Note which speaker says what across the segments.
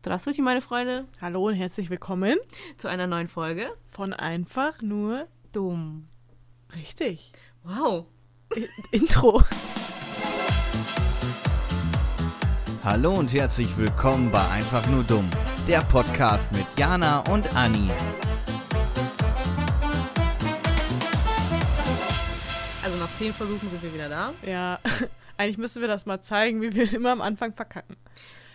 Speaker 1: Strassuti, meine Freunde.
Speaker 2: Hallo und herzlich willkommen
Speaker 1: zu einer neuen Folge
Speaker 2: von Einfach nur
Speaker 1: dumm.
Speaker 2: Richtig.
Speaker 1: Wow.
Speaker 2: Intro.
Speaker 3: Hallo und herzlich willkommen bei Einfach nur dumm, der Podcast mit Jana und Anni.
Speaker 1: Also nach zehn Versuchen sind wir wieder da.
Speaker 2: Ja, eigentlich müssen wir das mal zeigen, wie wir immer am Anfang verkacken.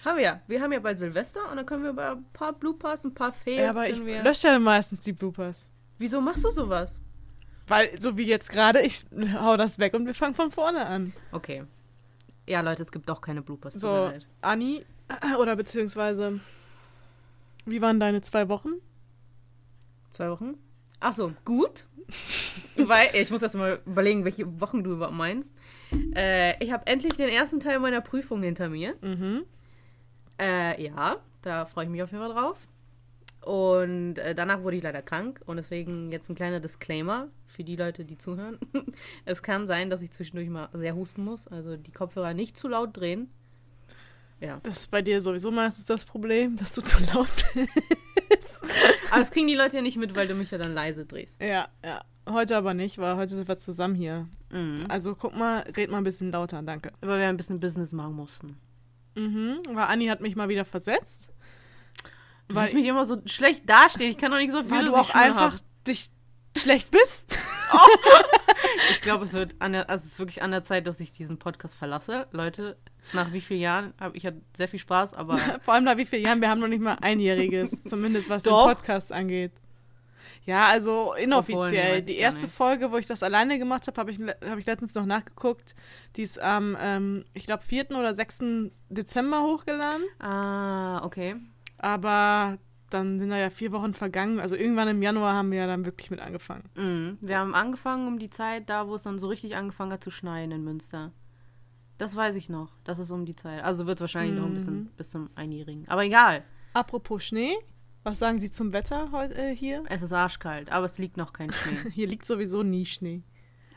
Speaker 1: Haben wir ja. Wir haben ja bald Silvester und dann können wir bei ein paar Bloopers, ein paar Fails.
Speaker 2: Ja, aber ich
Speaker 1: wir...
Speaker 2: lösche ja meistens die Bloopers.
Speaker 1: Wieso machst du sowas?
Speaker 2: Weil, so wie jetzt gerade, ich hau das weg und wir fangen von vorne an.
Speaker 1: Okay. Ja, Leute, es gibt doch keine Bloopers.
Speaker 2: So. Anni, oder beziehungsweise, wie waren deine zwei Wochen?
Speaker 1: Zwei Wochen? Ach so, gut. Weil, ich muss erst mal überlegen, welche Wochen du überhaupt meinst. Äh, ich habe endlich den ersten Teil meiner Prüfung hinter mir.
Speaker 2: Mhm.
Speaker 1: Äh, ja, da freue ich mich auf jeden Fall drauf. Und äh, danach wurde ich leider krank und deswegen jetzt ein kleiner Disclaimer für die Leute, die zuhören. es kann sein, dass ich zwischendurch mal sehr husten muss, also die Kopfhörer nicht zu laut drehen. Ja.
Speaker 2: Das ist bei dir sowieso meistens das Problem, dass du zu laut bist.
Speaker 1: Aber das kriegen die Leute ja nicht mit, weil du mich ja dann leise drehst.
Speaker 2: Ja, ja. Heute aber nicht, weil heute sind wir zusammen hier.
Speaker 1: Mhm.
Speaker 2: Also guck mal, red mal ein bisschen lauter, danke.
Speaker 1: Weil wir ein bisschen Business machen mussten.
Speaker 2: Mhm, weil Anni hat mich mal wieder versetzt.
Speaker 1: Du
Speaker 2: Weil,
Speaker 1: lässt mich immer so schlecht dastehen. Ich kann doch nicht so viel
Speaker 2: weil du auch
Speaker 1: ich
Speaker 2: einfach
Speaker 1: hab.
Speaker 2: dich schlecht bist.
Speaker 1: Ich glaube, es wird an der, also es ist wirklich an der Zeit, dass ich diesen Podcast verlasse. Leute, nach wie vielen Jahren habe ich hatte sehr viel Spaß, aber
Speaker 2: Vor allem nach wie vielen Jahren, wir haben noch nicht mal einjähriges, zumindest was
Speaker 1: Doch.
Speaker 2: den Podcast angeht. Ja, also
Speaker 1: Obwohl,
Speaker 2: inoffiziell.
Speaker 1: ich
Speaker 2: Die erste. Folge, wo ich das alleine gemacht habe, habe ich, hab ich letztens noch nachgeguckt. Die ist am, ähm, ich glaube, 4. oder 6. Dezember hochgeladen.
Speaker 1: ah, okay.
Speaker 2: Aber dann sind da ja vier Wochen vergangen. Also irgendwann im Januar haben wir ja dann wirklich mit angefangen.
Speaker 1: Mhm. Wir haben angefangen um die Zeit, da wo es dann so richtig angefangen hat zu schneien in Münster. Das weiß ich noch. Das ist um die Zeit. Also wird es wahrscheinlich noch ein bisschen
Speaker 2: Mhm.
Speaker 1: bis zum Einjährigen. Aber egal.
Speaker 2: Apropos Schnee, was sagen Sie zum Wetter heute äh, hier?
Speaker 1: Es ist arschkalt, aber es liegt noch kein Schnee.
Speaker 2: Hier liegt sowieso nie Schnee.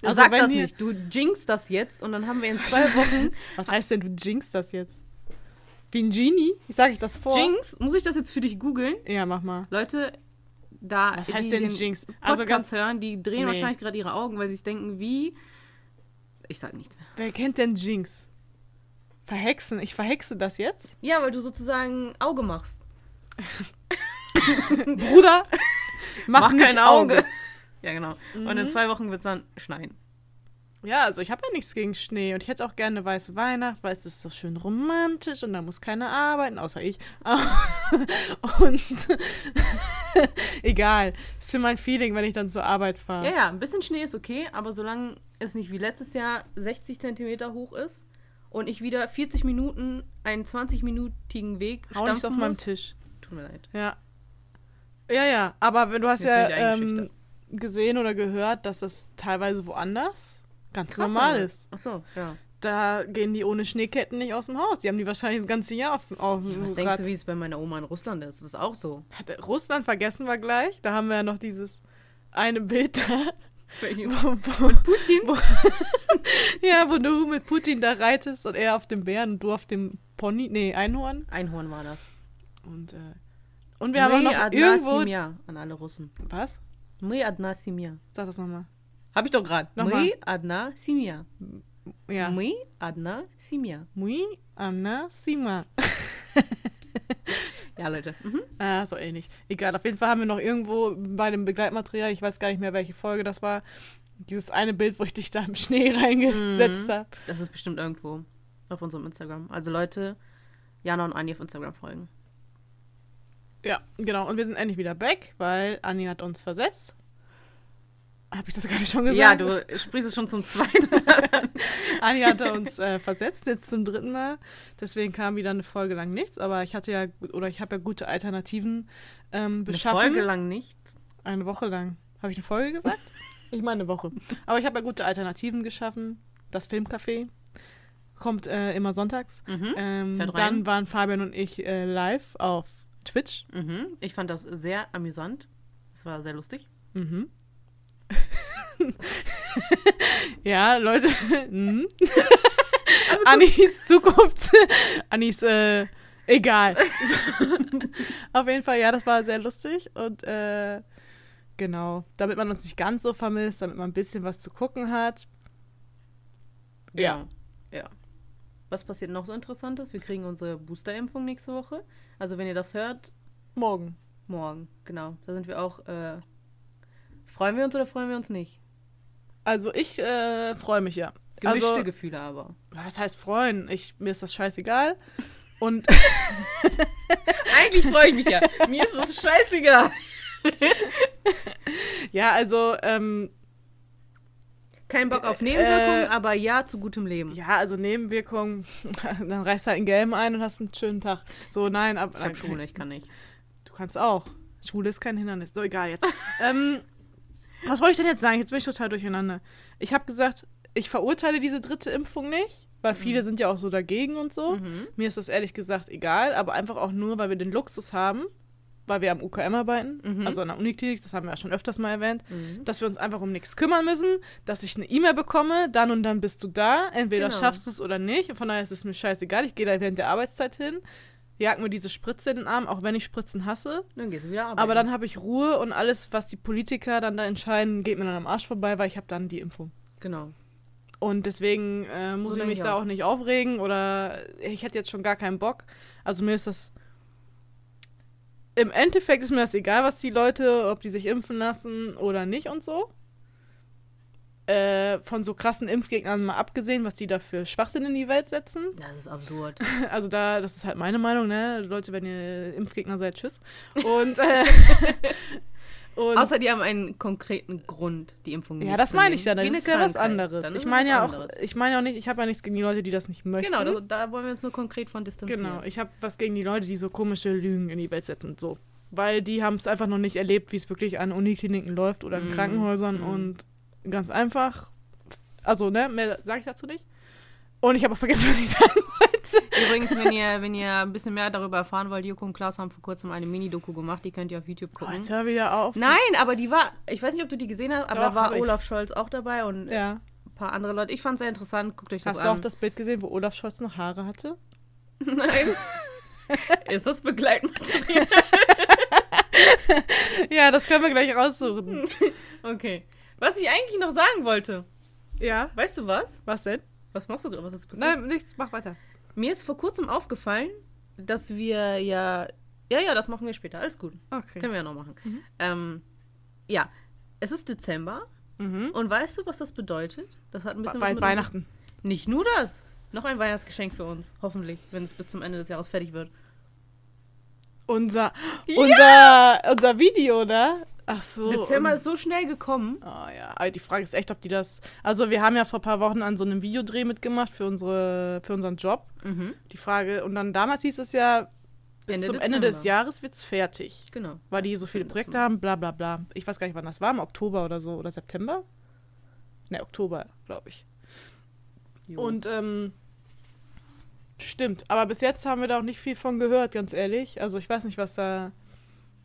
Speaker 1: Also Sag das nicht. Du jinxst das jetzt und dann haben wir in zwei Wochen.
Speaker 2: Was heißt denn, du jinxst das jetzt? Wie ein Genie? Ich sage ich das vor.
Speaker 1: Jinx? Muss ich das jetzt für dich googeln?
Speaker 2: Ja, mach mal.
Speaker 1: Leute, da
Speaker 2: Was heißt denn
Speaker 1: den
Speaker 2: Jinx?
Speaker 1: Podcast
Speaker 2: Also ganz,
Speaker 1: hören, die drehen
Speaker 2: Nee.
Speaker 1: wahrscheinlich gerade ihre Augen, weil sie sich denken, wie. Ich sag nichts mehr.
Speaker 2: wer kennt denn Jinx? Verhexen? Ich verhexe das jetzt?
Speaker 1: Ja, weil du sozusagen Auge machst.
Speaker 2: Bruder, mach, nicht Auge.
Speaker 1: ja, genau. Und in
Speaker 2: Mhm.
Speaker 1: zwei Wochen wird es dann schneien.
Speaker 2: Ja, also ich habe ja nichts gegen Schnee und ich hätte auch gerne eine weiße Weihnacht, weil es ist so schön romantisch und da muss keiner arbeiten, außer ich. und egal, ist für mein Feeling, wenn ich dann zur Arbeit fahre.
Speaker 1: Ja, ja, ein bisschen Schnee ist okay, aber solange es nicht wie letztes Jahr 60 Zentimeter hoch ist und ich wieder 40 Minuten einen 20-minütigen Weg
Speaker 2: Hau nicht
Speaker 1: stampfen
Speaker 2: auf meinem Tisch.
Speaker 1: tut mir leid.
Speaker 2: Ja. Ja, ja, aber wenn- du hast
Speaker 1: Jetzt
Speaker 2: ja ähm, gesehen oder gehört, dass das teilweise woanders ganz
Speaker 1: Krass,
Speaker 2: normal
Speaker 1: aber.
Speaker 2: ist.
Speaker 1: Ach so, ja.
Speaker 2: Da gehen die ohne Schneeketten nicht aus dem Haus. Die haben die wahrscheinlich das ganze Jahr auf, auf
Speaker 1: ja
Speaker 2: dem
Speaker 1: was denkst du, wie es bei meiner Oma in Russland ist? Das ist auch so.
Speaker 2: Russland vergessen wir gleich. Da haben wir ja noch dieses eine Bild da. Wo, wo,
Speaker 1: Putin?
Speaker 2: Wo, ja, wo du mit Putin da reitest und er auf dem Bären und du auf dem Pony, nee, Einhorn.
Speaker 1: Einhorn war das.
Speaker 2: Und, äh, und wir haben auch noch irgendwo...
Speaker 1: Simia an alle Russen.
Speaker 2: Was?
Speaker 1: Мы одна семья.
Speaker 2: Sag das nochmal.
Speaker 1: Hab ich doch gerade.
Speaker 2: Nochmal.
Speaker 1: Мы одна семья.
Speaker 2: Ja.
Speaker 1: Мы одна семья.
Speaker 2: Muy Anna Sima.
Speaker 1: Ja, Leute. Mhm.
Speaker 2: Ah, so ähnlich. Egal, auf jeden Fall haben wir noch irgendwo bei dem Begleitmaterial, ich weiß gar nicht mehr, welche Folge das war, dieses eine Bild, wo ich dich da im Schnee reingesetzt
Speaker 1: Mhm.
Speaker 2: habe.
Speaker 1: Das ist bestimmt irgendwo auf unserem Instagram. Also Leute, Jana und Anni auf Instagram folgen.
Speaker 2: Ja, genau. Und wir sind endlich wieder back, weil Anni hat uns versetzt. Habe ich das gerade schon gesagt?
Speaker 1: Ja, du sprichst es schon zum zweiten Mal.
Speaker 2: Anni hatte uns äh, versetzt, jetzt zum dritten Mal. Deswegen kam wieder eine Folge lang nichts. Aber ich hatte ja, oder ich habe ja gute Alternativen ähm,
Speaker 1: Eine
Speaker 2: beschaffen.
Speaker 1: Folge lang nicht.
Speaker 2: Eine Woche lang. Habe ich eine Folge gesagt? ich meine eine Woche. Aber ich habe ja gute Alternativen geschaffen. Das Filmcafé kommt äh, immer sonntags.
Speaker 1: Mhm.
Speaker 2: Ähm, dann waren Fabian und ich äh, live auf Twitch.
Speaker 1: Mhm. Ich fand das sehr amüsant. Es war sehr lustig.
Speaker 2: Mhm. ja, Leute. mhm. Annis Zukunft, Annis äh, Egal. Auf jeden Fall, ja, das war sehr lustig und äh, genau, damit man uns nicht ganz so vermisst, damit man ein bisschen was zu gucken hat. Ja.
Speaker 1: Ja. ja. Was passiert noch so Interessantes? Wir kriegen unsere Boosterimpfung nächste Woche. Also wenn ihr das hört,
Speaker 2: Morgen.
Speaker 1: morgen, genau. Da sind wir auch. Äh, freuen wir uns oder freuen wir uns nicht?
Speaker 2: Also ich äh, freue mich ja.
Speaker 1: Gemischte
Speaker 2: Also,
Speaker 1: Gefühle aber.
Speaker 2: was heißt freuen? Ich, mir ist das scheißegal. Und
Speaker 1: Eigentlich freue ich mich ja. Mir ist es scheißegal.
Speaker 2: ja, also, ähm,
Speaker 1: Kein Bock auf Nebenwirkungen,
Speaker 2: Äh,
Speaker 1: aber ja zu gutem Leben.
Speaker 2: ja, also Nebenwirkungen, dann reißt halt ein Gelben ein und hast einen schönen Tag. So, nein, ab,
Speaker 1: Ich habe Schule, ich kann nicht.
Speaker 2: Du kannst auch. Schule ist kein Hindernis. So, egal jetzt. ähm, was wollte ich denn jetzt sagen? Jetzt bin ich total durcheinander. Ich habe gesagt, ich verurteile diese dritte Impfung nicht, weil viele sind ja auch so dagegen und so.
Speaker 1: Mhm.
Speaker 2: Mir ist das ehrlich gesagt egal, aber einfach auch nur, weil wir den Luxus haben, weil wir am UKM arbeiten,
Speaker 1: Mhm.
Speaker 2: also an der Uniklinik, das haben wir ja schon öfters mal erwähnt,
Speaker 1: Mhm.
Speaker 2: dass wir uns einfach um nichts kümmern müssen, dass ich eine E-Mail bekomme, dann und dann bist du da, entweder
Speaker 1: Genau.
Speaker 2: schaffst du es oder nicht. Von daher ist es mir scheißegal, ich gehe da während der Arbeitszeit hin, jag mir diese Spritze in den Arm, auch wenn ich Spritzen hasse.
Speaker 1: Dann gehst du wieder arbeiten.
Speaker 2: Aber dann habe ich Ruhe und alles, was die Politiker dann da entscheiden, geht mir dann am Arsch vorbei, weil ich habe dann die Impfung.
Speaker 1: Genau.
Speaker 2: Und deswegen äh, muss
Speaker 1: So
Speaker 2: ich mich
Speaker 1: ich
Speaker 2: da
Speaker 1: auch.
Speaker 2: auch nicht aufregen oder ich hätte jetzt schon gar keinen Bock. Also mir ist das. Im Endeffekt ist mir das egal, was die Leute, ob die sich impfen lassen oder nicht und so. Äh, von so krassen Impfgegnern mal abgesehen, was die da für Schwachsinn in die Welt setzen.
Speaker 1: Das ist absurd.
Speaker 2: Also da, das ist halt meine Meinung, ne? Leute, wenn ihr Impfgegner seid, tschüss. Und, äh, und
Speaker 1: Außer die haben einen konkreten Grund, die Impfung nicht
Speaker 2: ja, das meine ich ja, dann
Speaker 1: eine
Speaker 2: ist ja was anderes. Ich meine ja auch, ich meine ja auch nicht, ich habe ja nichts gegen die Leute, die das nicht möchten.
Speaker 1: Genau, das, da wollen wir uns nur konkret von distanzieren.
Speaker 2: Genau, ich habe was gegen die Leute, die so komische Lügen in die Welt setzen. So. Weil die haben es einfach noch nicht erlebt, wie es wirklich an Unikliniken läuft oder in
Speaker 1: Mm,
Speaker 2: Krankenhäusern
Speaker 1: mm.
Speaker 2: und ganz einfach. Also, ne, mehr sage ich dazu nicht. Und ich habe auch vergessen, was ich sagen wollte.
Speaker 1: Übrigens, wenn ihr, wenn ihr ein bisschen mehr darüber erfahren wollt, Joko und Klaas haben vor kurzem eine Mini-Doku gemacht, die könnt ihr auf YouTube
Speaker 2: Oh,
Speaker 1: gucken.
Speaker 2: jetzt hör wieder auf.
Speaker 1: Nein, aber die war, ich weiß nicht, ob du die gesehen hast, aber
Speaker 2: Doch,
Speaker 1: da war
Speaker 2: hab ich.
Speaker 1: Olaf Scholz auch dabei und
Speaker 2: Ja.
Speaker 1: ein paar andere Leute. Ich fand es sehr interessant, guckt euch das
Speaker 2: Hast du auch
Speaker 1: an.
Speaker 2: das Bild gesehen, wo Olaf Scholz noch Haare hatte?
Speaker 1: Nein. Ist das Begleitmaterial?
Speaker 2: ja, das können wir gleich raussuchen.
Speaker 1: Okay. Was ich eigentlich noch sagen wollte,
Speaker 2: ja.
Speaker 1: weißt du was?
Speaker 2: Was denn?
Speaker 1: Was machst du gerade? Was ist passiert?
Speaker 2: Nein, nichts, mach weiter.
Speaker 1: Mir ist vor kurzem aufgefallen, dass wir ja. Ja, ja, das machen wir später. Alles gut.
Speaker 2: Okay.
Speaker 1: Können wir ja noch machen.
Speaker 2: Mhm.
Speaker 1: Ähm, ja, es ist Dezember.
Speaker 2: Mhm.
Speaker 1: Und weißt du, was das bedeutet? Das hat ein bisschen was
Speaker 2: Bald
Speaker 1: mit
Speaker 2: Weihnachten.
Speaker 1: Nicht nur das. Noch ein Weihnachtsgeschenk für uns. Hoffentlich, wenn es bis zum Ende des Jahres fertig wird.
Speaker 2: Unser, unser, unser Video, ne? Ach so.
Speaker 1: Dezember ist so schnell gekommen.
Speaker 2: Oh ja, aber die Frage ist echt, ob die das. Also wir haben ja vor ein paar Wochen an so einem Videodreh mitgemacht für unsere, für unseren Job.
Speaker 1: Mhm.
Speaker 2: Die Frage, und dann damals hieß es ja, bis
Speaker 1: Ende
Speaker 2: zum
Speaker 1: Dezember.
Speaker 2: Ende des Jahres wird's fertig.
Speaker 1: Genau.
Speaker 2: Weil die so viele
Speaker 1: Ende
Speaker 2: Projekte
Speaker 1: Dezember.
Speaker 2: haben, bla bla bla. Ich weiß gar nicht, wann das war, im Oktober oder so, oder September? Ne, Oktober, glaube ich.
Speaker 1: Jo.
Speaker 2: Und ähm, stimmt, aber bis jetzt haben wir da auch nicht viel von gehört, ganz ehrlich. Also ich weiß nicht, was da,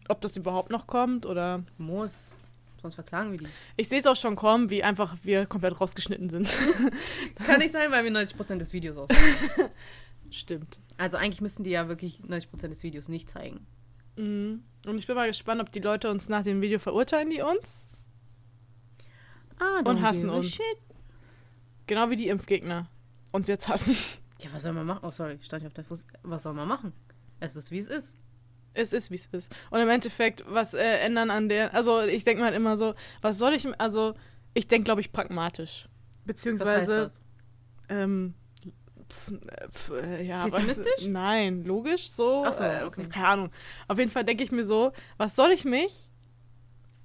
Speaker 2: ob das überhaupt noch kommt oder.
Speaker 1: muss. Sonst verklagen wir die.
Speaker 2: Ich sehe es auch schon kommen, wie einfach wir komplett rausgeschnitten sind.
Speaker 1: Kann nicht sein, weil wir 90% des Videos aus.
Speaker 2: stimmt.
Speaker 1: Also eigentlich müssten die ja wirklich 90% des Videos nicht zeigen.
Speaker 2: Mhm. Und ich bin mal gespannt, ob die Leute uns nach dem Video verurteilen, die uns.
Speaker 1: Ah,
Speaker 2: Und hassen uns.
Speaker 1: Shit.
Speaker 2: Genau wie die Impfgegner. Uns jetzt hassen.
Speaker 1: Ja, was soll man machen? Oh, sorry, stand ich auf der Fuß. Was soll man machen? Es ist, wie es ist.
Speaker 2: Es ist, wie es ist. Und im Endeffekt, was äh, ändern an der. Also, ich denke mir halt immer so, was soll ich. Also, ich denke, glaube ich, pragmatisch. Beziehungsweise. Ähm, pf, äh, pf, äh, ja,
Speaker 1: Pessimistisch?
Speaker 2: Was, nein, logisch so.
Speaker 1: Ach so,
Speaker 2: äh,
Speaker 1: okay.
Speaker 2: Keine Ahnung. Auf jeden Fall denke ich mir so, was soll ich mich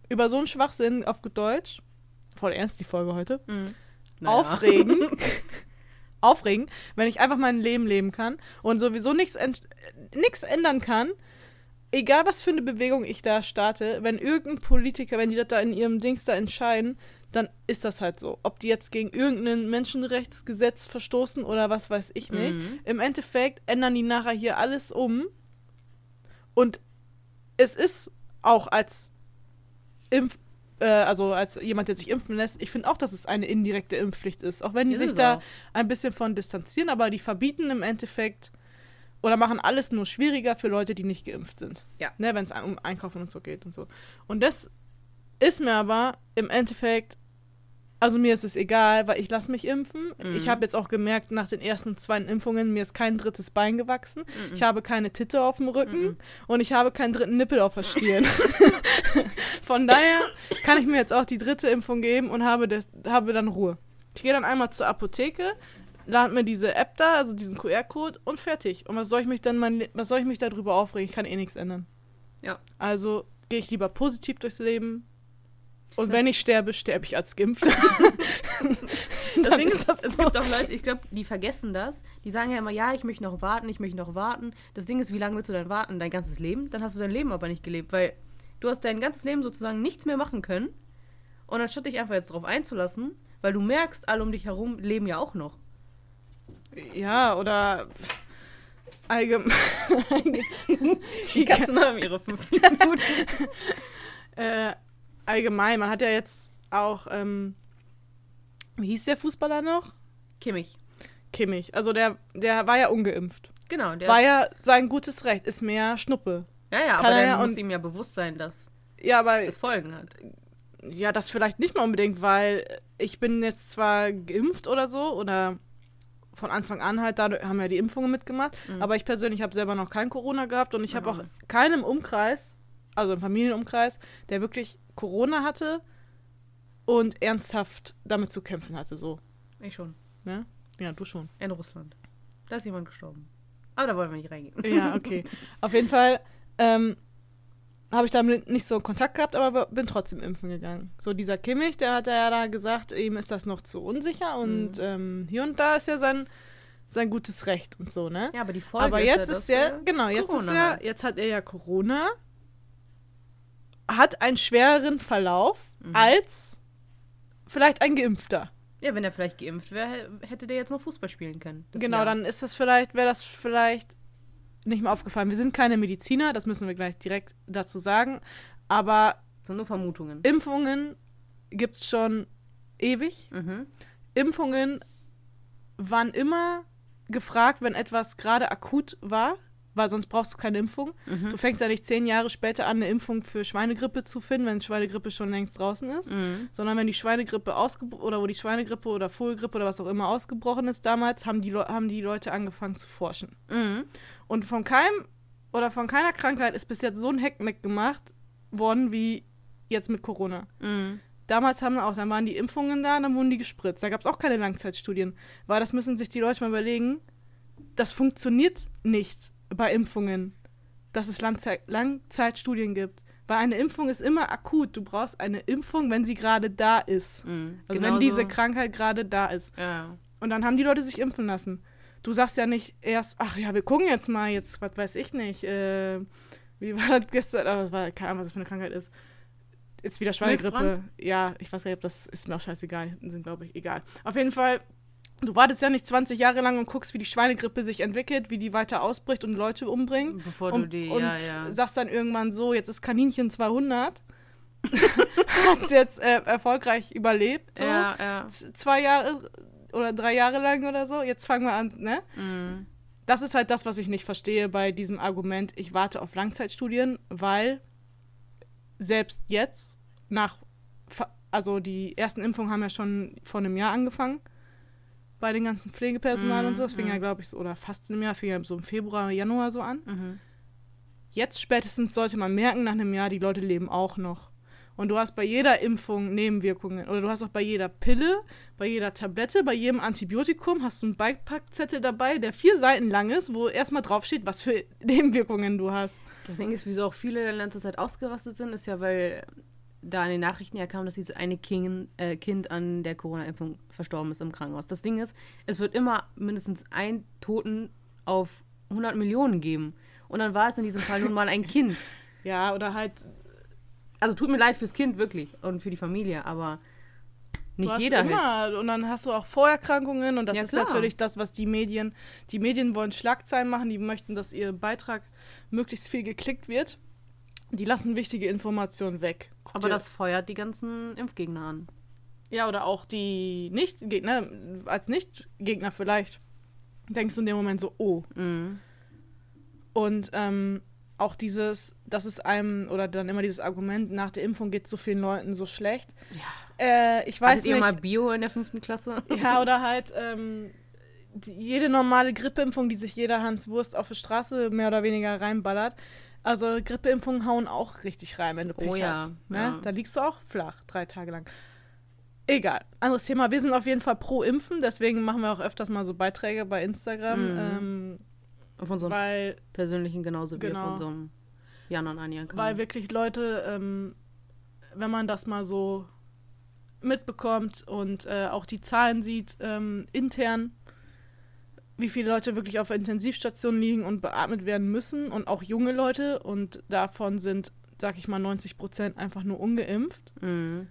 Speaker 2: über so einen Schwachsinn auf gut Deutsch, voll ernst die Folge heute,
Speaker 1: Mhm.
Speaker 2: aufregen, aufregen, wenn ich einfach mein Leben leben kann und sowieso nichts nichts ändern kann, egal was für eine Bewegung ich da starte, wenn irgendein Politiker, wenn die das da in ihrem Dings da entscheiden, dann ist das halt so. Ob die jetzt gegen irgendein Menschenrechtsgesetz verstoßen oder was weiß ich nicht.
Speaker 1: Mhm.
Speaker 2: Im Endeffekt ändern die nachher hier alles um. Und es ist auch als Impf, äh, also als jemand, der sich impfen lässt, ich finde auch, dass es eine indirekte Impfpflicht ist. Auch wenn die
Speaker 1: Ist
Speaker 2: sich da
Speaker 1: auch.
Speaker 2: ein bisschen von distanzieren, aber die verbieten im Endeffekt oder machen alles nur schwieriger für Leute, die nicht geimpft sind.
Speaker 1: Ja.
Speaker 2: Ne, Wenn es um Einkaufen und so geht und so. Und das ist mir aber im Endeffekt, also mir ist es egal, weil ich lasse mich impfen.
Speaker 1: Mhm.
Speaker 2: Ich habe jetzt auch gemerkt, nach den ersten zwei Impfungen, mir ist kein drittes Bein gewachsen. Ich habe keine Titte auf dem Rücken
Speaker 1: Mhm.
Speaker 2: und ich habe keinen dritten Nippel auf der Stirn. Von daher kann ich mir jetzt auch die dritte Impfung geben und habe, das, habe dann Ruhe. Ich gehe dann einmal zur Apotheke, lade mir diese App da, also diesen QR-Code und fertig. Und was soll ich mich dann mein, was soll ich mich darüber aufregen? Ich kann eh nichts ändern.
Speaker 1: Ja.
Speaker 2: Also gehe ich lieber positiv durchs Leben. Und
Speaker 1: Das-
Speaker 2: wenn ich sterbe, sterbe ich als geimpft.
Speaker 1: Das Ding
Speaker 2: ist das
Speaker 1: es
Speaker 2: so.
Speaker 1: gibt auch Leute, ich glaube, die vergessen das. Die sagen ja immer, ja, ich möchte noch warten, ich möchte noch warten. Das Ding ist, wie lange willst du dann warten? Dein ganzes Leben? Dann hast du dein Leben aber nicht gelebt, weil du hast dein ganzes Leben sozusagen nichts mehr machen können. Und anstatt dich einfach jetzt drauf einzulassen, weil du merkst, alle um dich herum leben ja auch noch.
Speaker 2: Ja, oder allgemein.
Speaker 1: Die Katzen haben ihre fünf Minuten.
Speaker 2: äh, allgemein, man hat ja jetzt auch, ähm, wie hieß der Fußballer noch?
Speaker 1: Kimmich.
Speaker 2: Kimmich. Also der, der war ja ungeimpft.
Speaker 1: Genau, der.
Speaker 2: War ja sein gutes Recht, ist mehr Schnuppe.
Speaker 1: ja, ja,
Speaker 2: kann
Speaker 1: aber
Speaker 2: er
Speaker 1: dann
Speaker 2: ja
Speaker 1: muss ihm ja bewusst sein, dass
Speaker 2: Ja, aber
Speaker 1: es Folgen hat.
Speaker 2: ja, das vielleicht nicht mal unbedingt, weil ich bin jetzt zwar geimpft oder so oder von Anfang an halt, da haben ja die Impfungen mitgemacht,
Speaker 1: Mhm.
Speaker 2: aber ich persönlich habe selber noch kein Corona gehabt und ich habe auch keinen im Umkreis, also im Familienumkreis, der wirklich Corona hatte und ernsthaft damit zu kämpfen hatte, so.
Speaker 1: Ich schon.
Speaker 2: Ne? Ja, du schon.
Speaker 1: In Russland. Da ist jemand gestorben. Aber da wollen wir nicht reingehen.
Speaker 2: Ja, okay. Auf jeden Fall ähm, habe ich damit nicht so Kontakt gehabt, aber bin trotzdem impfen gegangen. So dieser Kimmich, der hat ja da gesagt, ihm ist das noch zu unsicher und ähm, hier und da ist ja sein, sein gutes Recht und so, ne?
Speaker 1: Ja, aber die Folge
Speaker 2: aber
Speaker 1: ist
Speaker 2: jetzt
Speaker 1: ja,
Speaker 2: ist
Speaker 1: dass
Speaker 2: er,
Speaker 1: er
Speaker 2: genau, jetzt ist
Speaker 1: Corona
Speaker 2: er,
Speaker 1: hat.
Speaker 2: jetzt hat er ja Corona, hat einen schwereren Verlauf
Speaker 1: Mhm.
Speaker 2: als vielleicht ein Geimpfter.
Speaker 1: Ja, wenn er vielleicht geimpft wäre, hätte der jetzt noch Fußball spielen können.
Speaker 2: genau,
Speaker 1: Jahr.
Speaker 2: dann ist das vielleicht, wäre das vielleicht nicht mehr aufgefallen. Wir sind keine Mediziner, das müssen wir gleich direkt dazu sagen. Aber
Speaker 1: Das sind nur Vermutungen.
Speaker 2: Impfungen gibt es schon ewig.
Speaker 1: Mhm.
Speaker 2: Impfungen waren immer gefragt, wenn etwas gerade akut war, weil sonst brauchst du keine Impfung.
Speaker 1: Mhm.
Speaker 2: Du fängst ja nicht zehn Jahre später an, eine Impfung für Schweinegrippe zu finden, wenn Schweinegrippe schon längst draußen ist.
Speaker 1: Mhm.
Speaker 2: Sondern wenn die Schweinegrippe ausgebrochen oder wo die Schweinegrippe oder Vogelgrippe oder was auch immer ausgebrochen ist damals, haben die, Le haben die Leute angefangen zu forschen.
Speaker 1: Mhm.
Speaker 2: Und von keinem oder von keiner Krankheit ist bis jetzt so ein Heckmeck gemacht worden wie jetzt mit Corona.
Speaker 1: Mhm.
Speaker 2: Damals haben auch, dann waren die Impfungen da, dann wurden die gespritzt. Da gab es auch keine Langzeitstudien. Weil das müssen sich die Leute mal überlegen, das funktioniert nicht bei Impfungen, dass es Langzeit Langzeitstudien gibt. Weil eine Impfung ist immer akut. Du brauchst eine Impfung, wenn sie gerade da ist.
Speaker 1: Mhm.
Speaker 2: Also wenn diese Krankheit gerade da ist.
Speaker 1: Ja.
Speaker 2: Und dann haben die Leute sich impfen lassen. Du sagst ja nicht erst, ach ja, wir gucken jetzt mal, jetzt, was weiß ich nicht, äh, wie war das gestern, oh, das war keine Ahnung, was das für eine Krankheit ist. Jetzt wieder Schweinegrippe. Ja, ich weiß gar nicht, ob das ist mir auch scheißegal, sind glaube ich egal. Auf jeden Fall, du wartest ja nicht 20 Jahre lang und guckst, wie die Schweinegrippe sich entwickelt, wie die weiter ausbricht und Leute umbringt.
Speaker 1: Bevor
Speaker 2: und,
Speaker 1: du die,
Speaker 2: und
Speaker 1: ja, ja.
Speaker 2: sagst dann irgendwann so, jetzt ist Kaninchen 200. Hat es jetzt äh, erfolgreich überlebt. So
Speaker 1: Ja, ja.
Speaker 2: zwei Jahre oder drei Jahre lang oder so. Jetzt fangen wir an, ne?
Speaker 1: Mhm.
Speaker 2: Das ist halt das, was ich nicht verstehe bei diesem Argument, ich warte auf Langzeitstudien, weil selbst jetzt, nach, also die ersten Impfungen haben ja schon vor einem Jahr angefangen, bei den ganzen Pflegepersonal
Speaker 1: Mhm,
Speaker 2: und so. Das fing
Speaker 1: ja.
Speaker 2: ja, glaube ich, so, oder fast einem Jahr, fing ja so im Februar, Januar so an.
Speaker 1: Mhm.
Speaker 2: Jetzt spätestens sollte man merken, nach einem Jahr, die Leute leben auch noch. Und du hast bei jeder Impfung Nebenwirkungen. Oder du hast auch bei jeder Pille, bei jeder Tablette, bei jedem Antibiotikum hast du einen Beipackzettel dabei, der vier Seiten lang ist, wo erstmal draufsteht, was für Nebenwirkungen du hast.
Speaker 1: Das Ding ist, wieso auch viele in letzter Zeit ausgerastet sind, ist ja, weil da in den Nachrichten ja kam, dass dieses eine Kind, äh, kind an der Corona-Impfung verstorben ist im Krankenhaus. Das Ding ist, es wird immer mindestens einen Toten auf 100 Millionen geben. Und dann war es in diesem Fall nun mal ein Kind.
Speaker 2: Ja, oder halt.
Speaker 1: Also tut mir leid fürs Kind, wirklich. Und für die Familie, aber nicht jeder
Speaker 2: immer. Und dann hast du auch Vorerkrankungen und das
Speaker 1: Ja,
Speaker 2: ist
Speaker 1: klar.
Speaker 2: natürlich das, was die Medien. Die Medien wollen Schlagzeilen machen, die möchten, dass ihr Beitrag möglichst viel geklickt wird. Die lassen wichtige Informationen weg. Guck
Speaker 1: Aber
Speaker 2: dir-
Speaker 1: das feuert die ganzen Impfgegner an.
Speaker 2: Ja, oder auch die Nicht-Gegner, als Nicht-Gegner vielleicht, denkst du in dem Moment so, oh,
Speaker 1: Mhm.
Speaker 2: Und ähm, auch dieses, dass es einem, oder dann immer dieses Argument, nach der Impfung geht es so vielen Leuten so schlecht.
Speaker 1: Ja.
Speaker 2: Äh, ich weiß
Speaker 1: Hattet ihr
Speaker 2: nicht.
Speaker 1: mal Bio in der fünften Klasse?
Speaker 2: Ja, oder halt ähm, die, jede normale Grippeimpfung, die sich jeder Hans Wurst auf der Straße mehr oder weniger reinballert. Also Grippeimpfungen hauen auch richtig rein, wenn du Pech
Speaker 1: Oh ja,
Speaker 2: hast. Ne?
Speaker 1: ja.
Speaker 2: Da liegst du auch flach, drei Tage lang. Egal, anderes Thema. Wir sind auf jeden Fall pro Impfen, deswegen machen wir auch öfters mal so Beiträge bei Instagram,
Speaker 1: Mhm.
Speaker 2: ähm,
Speaker 1: Auf unserem
Speaker 2: weil,
Speaker 1: persönlichen genauso wie
Speaker 2: Genau.
Speaker 1: auf unserem Jan und Anja Kanal.
Speaker 2: weil wirklich Leute, ähm, wenn man das mal so mitbekommt und äh, auch die Zahlen sieht, ähm, intern, wie viele Leute wirklich auf der Intensivstation liegen und beatmet werden müssen und auch junge Leute und davon sind, sag ich mal, 90 Prozent einfach nur ungeimpft.
Speaker 1: Mhm.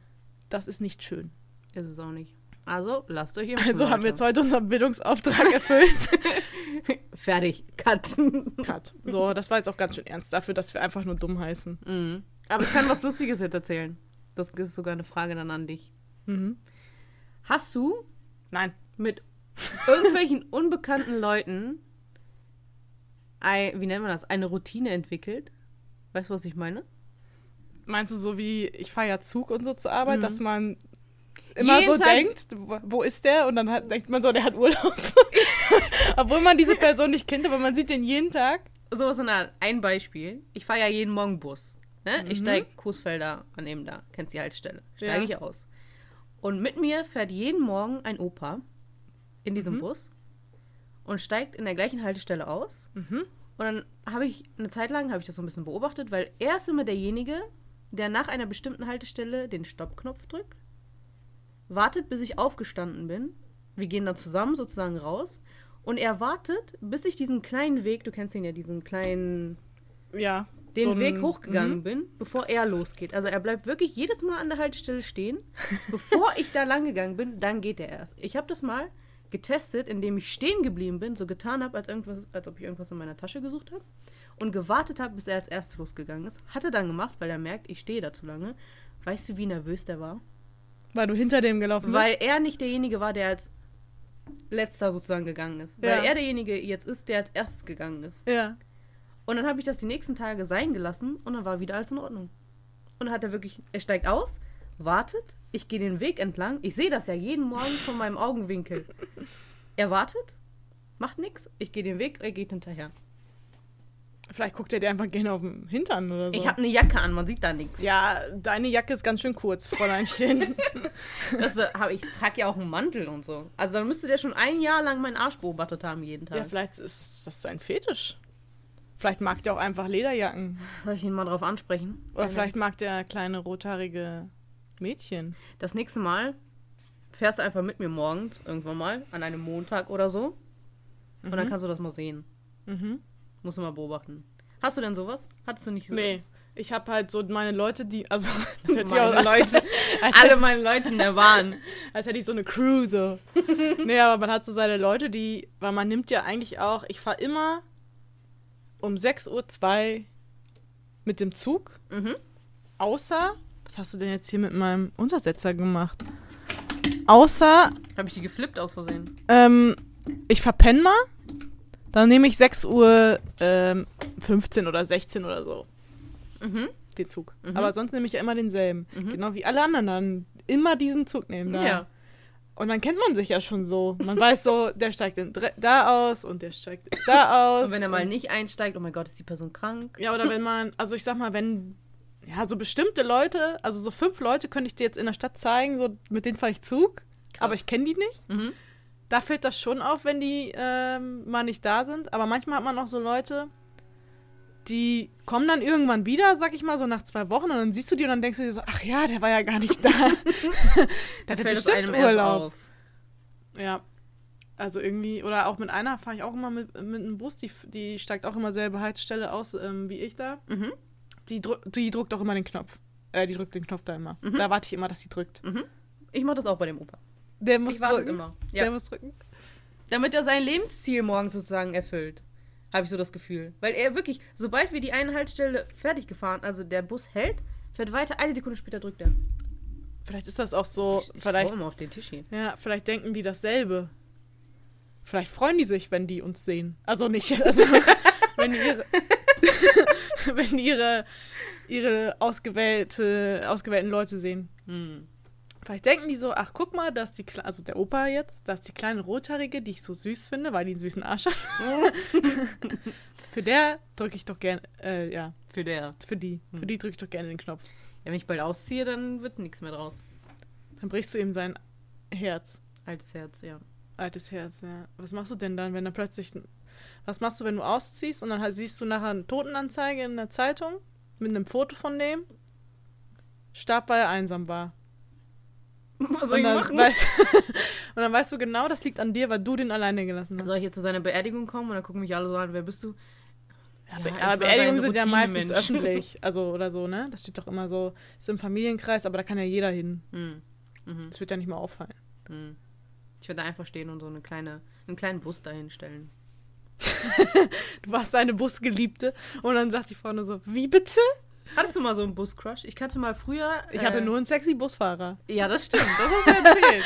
Speaker 2: Das ist nicht schön.
Speaker 1: Ist es auch nicht. Also, lasst euch impfen.
Speaker 2: Also haben wir
Speaker 1: Leute.
Speaker 2: jetzt heute unseren Bildungsauftrag erfüllt.
Speaker 1: Fertig. Cut.
Speaker 2: Cut. So, das war jetzt auch ganz schön ernst dafür, dass wir einfach nur dumm heißen.
Speaker 1: mhm. Aber ich kann was Lustiges jetzt erzählen. Das ist sogar eine Frage dann an dich.
Speaker 2: Mhm.
Speaker 1: Hast du
Speaker 2: Nein.
Speaker 1: mit irgendwelchen unbekannten Leuten ein, wie nennt man das, eine Routine entwickelt? Weißt du, was ich meine?
Speaker 2: Meinst du so wie, ich fahre ja Zug und so zur Arbeit,
Speaker 1: Mhm.
Speaker 2: dass man immer
Speaker 1: Jeden
Speaker 2: so
Speaker 1: Tag-
Speaker 2: denkt, wo, ist der? Und dann hat, denkt man so, der hat Urlaub. Obwohl man diese Person nicht kennt, aber man sieht den jeden Tag.
Speaker 1: Sowas in der Art. Ein Beispiel. Ich fahre ja jeden Morgen Bus. Ne? Ich
Speaker 2: Mhm.
Speaker 1: steige Coesfelder an eben da. Kennst die Haltestelle. Steige
Speaker 2: Ja.
Speaker 1: ich aus. Und mit mir fährt jeden Morgen ein Opa in diesem
Speaker 2: Mhm.
Speaker 1: Bus und steigt in der gleichen Haltestelle aus.
Speaker 2: Mhm.
Speaker 1: Und dann habe ich eine Zeit lang habe ich das so ein bisschen beobachtet, weil er ist immer derjenige, der nach einer bestimmten Haltestelle den Stoppknopf drückt, wartet, bis ich aufgestanden bin. Wir gehen dann zusammen sozusagen raus. Und er wartet, bis ich diesen kleinen Weg, du kennst ihn ja, diesen kleinen,
Speaker 2: Ja.
Speaker 1: den
Speaker 2: so
Speaker 1: Weg hochgegangen
Speaker 2: Mhm.
Speaker 1: bin, bevor er losgeht. Also er bleibt wirklich jedes Mal an der Haltestelle stehen, bevor ich da lang gegangen bin, dann geht er erst. Ich habe das mal getestet, indem ich stehen geblieben bin, so getan habe, als, irgendwas, als ob ich irgendwas in meiner Tasche gesucht habe und gewartet habe, bis er als erstes losgegangen ist. Hat er dann gemacht, weil er merkt, ich stehe da zu lange. Weißt du, wie nervös der war?
Speaker 2: Weil du hinter dem gelaufen bist.
Speaker 1: Weil er nicht derjenige war, der als letzter sozusagen gegangen ist.
Speaker 2: Ja.
Speaker 1: Weil er derjenige jetzt ist, der als erstes gegangen ist.
Speaker 2: Ja.
Speaker 1: Und dann habe ich das die nächsten Tage sein gelassen und dann war wieder alles in Ordnung. Und dann hat er wirklich, er steigt aus, wartet, ich gehe den Weg entlang. Ich sehe das ja jeden Morgen von meinem Augenwinkel. Er wartet, macht nichts, ich gehe den Weg, er geht hinterher.
Speaker 2: Vielleicht guckt er dir einfach gerne auf den Hintern oder so.
Speaker 1: Ich habe eine Jacke an, man sieht da nichts.
Speaker 2: ja, deine Jacke ist ganz schön kurz, Fräuleinchen.
Speaker 1: Das, äh, hab, ich trage ja auch einen Mantel und so. Also dann müsste der schon ein Jahr lang meinen Arsch beobachtet haben jeden Tag.
Speaker 2: ja, vielleicht ist das sein Fetisch. Vielleicht mag der auch einfach Lederjacken.
Speaker 1: Soll ich ihn mal drauf ansprechen?
Speaker 2: Oder vielleicht mag der kleine rothaarige Mädchen.
Speaker 1: Das nächste Mal fährst du einfach mit mir morgens, irgendwann mal, an einem Montag oder so. Und dann kannst du das mal sehen.
Speaker 2: Mhm.
Speaker 1: Musst du mal beobachten. Hast du denn sowas? Hattest du nicht so?
Speaker 2: Nee. Ich habe halt so meine Leute, die. Also, das hört
Speaker 1: Meine
Speaker 2: auch
Speaker 1: Leute.
Speaker 2: Als,
Speaker 1: Alle meine Leute in der Bahn.
Speaker 2: als hätte ich so eine Crew so. nee, aber man hat so seine Leute, die. Weil man nimmt ja eigentlich auch. Ich fahre immer um 6.02 Uhr mit dem Zug.
Speaker 1: Mhm.
Speaker 2: Außer. Was hast du denn jetzt hier mit meinem Untersetzer gemacht? Außer.
Speaker 1: Habe ich die geflippt aus Versehen.
Speaker 2: Ähm, ich verpenne mal. Dann nehme ich 6 Uhr ähm, 15 oder 16 oder so.
Speaker 1: Mhm.
Speaker 2: Den Zug.
Speaker 1: Mhm.
Speaker 2: Aber sonst nehme ich ja immer denselben.
Speaker 1: Mhm.
Speaker 2: Genau wie alle anderen dann immer diesen Zug nehmen. Da.
Speaker 1: Ja.
Speaker 2: Und dann kennt man sich ja schon so. Man weiß so, der steigt da aus und der steigt da aus.
Speaker 1: Und wenn er mal nicht einsteigt, oh mein Gott, ist die Person krank?
Speaker 2: Ja, oder wenn man, also ich sag mal, wenn, ja, so bestimmte Leute, also so fünf Leute könnte ich dir jetzt in der Stadt zeigen, so mit denen fahre ich Zug, aber ich kenne die nicht.
Speaker 1: Mhm.
Speaker 2: Da fällt das schon auf, wenn die ähm, mal nicht da sind. Aber manchmal hat man auch so Leute, die kommen dann irgendwann wieder, sag ich mal, so nach zwei Wochen und dann siehst du die und dann denkst du dir so, ach ja, der war ja gar nicht da.
Speaker 1: Da
Speaker 2: hat
Speaker 1: fällt es
Speaker 2: bestimmt
Speaker 1: einem erst
Speaker 2: Urlaub.
Speaker 1: auf.
Speaker 2: Ja. Also irgendwie, oder auch mit einer fahre ich auch immer mit, mit einem Bus, die, die steigt auch immer selbe Haltestelle aus ähm, wie ich da.
Speaker 1: Mhm.
Speaker 2: Die, drü die drückt auch immer den Knopf. Äh, die drückt den Knopf da immer.
Speaker 1: Mhm.
Speaker 2: Da warte ich immer, dass sie drückt.
Speaker 1: Mhm. Ich mache das auch bei dem Opa.
Speaker 2: Der muss
Speaker 1: Ich warte
Speaker 2: drücken.
Speaker 1: immer.
Speaker 2: Der
Speaker 1: Ja.
Speaker 2: muss drücken.
Speaker 1: Damit er sein Lebensziel morgen sozusagen erfüllt. Habe ich so das Gefühl. Weil er wirklich, sobald wir die eine Haltestelle fertig gefahren, also der Bus hält, fährt weiter, eine Sekunde später drückt er.
Speaker 2: Vielleicht ist das auch so,
Speaker 1: Ich
Speaker 2: vielleicht,
Speaker 1: hau immer auf den Tisch hier.
Speaker 2: ja, vielleicht denken die dasselbe. Vielleicht freuen die sich, wenn die uns sehen. Also nicht, also wenn wenn die ihre, wenn ihre, ihre ausgewählte, ausgewählten Leute sehen.
Speaker 1: Hm.
Speaker 2: Vielleicht denken die so, ach guck mal, dass die, also der Opa jetzt, dass die kleine Rothaarige, die ich so süß finde, weil die einen süßen Arsch hat. für der drücke ich doch gerne, äh, ja,
Speaker 1: Für der.
Speaker 2: für die, für die drücke ich doch gerne den Knopf.
Speaker 1: Ja, wenn ich bald ausziehe, dann wird nichts mehr draus.
Speaker 2: Dann brichst du ihm sein Herz.
Speaker 1: Altes Herz, ja.
Speaker 2: Altes Herz, ja. Was machst du denn dann, wenn er plötzlich. Was machst du, wenn du ausziehst und dann halt siehst du nachher eine Totenanzeige in der Zeitung mit einem Foto von dem? Starb, weil er einsam war.
Speaker 1: Was
Speaker 2: und, dann weißt, und dann weißt du genau, das liegt an dir, weil du den alleine gelassen hast.
Speaker 1: Soll ich jetzt zu seiner Beerdigung kommen und dann gucken mich alle so an, wer bist du? Ja,
Speaker 2: Be
Speaker 1: ich
Speaker 2: aber Beerdigungen sind ja meistens
Speaker 1: Routinemensch.
Speaker 2: öffentlich, also oder so, ne? Das steht doch immer so, ist im Familienkreis, aber da kann ja jeder hin.
Speaker 1: Hm. Mhm.
Speaker 2: Das wird ja nicht mal auffallen.
Speaker 1: Hm. Ich würde einfach stehen und so eine kleine, einen kleinen Bus dahin stellen.
Speaker 2: Du warst seine Busgeliebte und dann sagt die Frau nur so, wie bitte?
Speaker 1: Hattest du mal so einen Bus-Crush? Ich kannte mal früher.
Speaker 2: Ich hatte
Speaker 1: äh,
Speaker 2: nur einen sexy Busfahrer.
Speaker 1: Ja, das stimmt. Das hast du erzählt.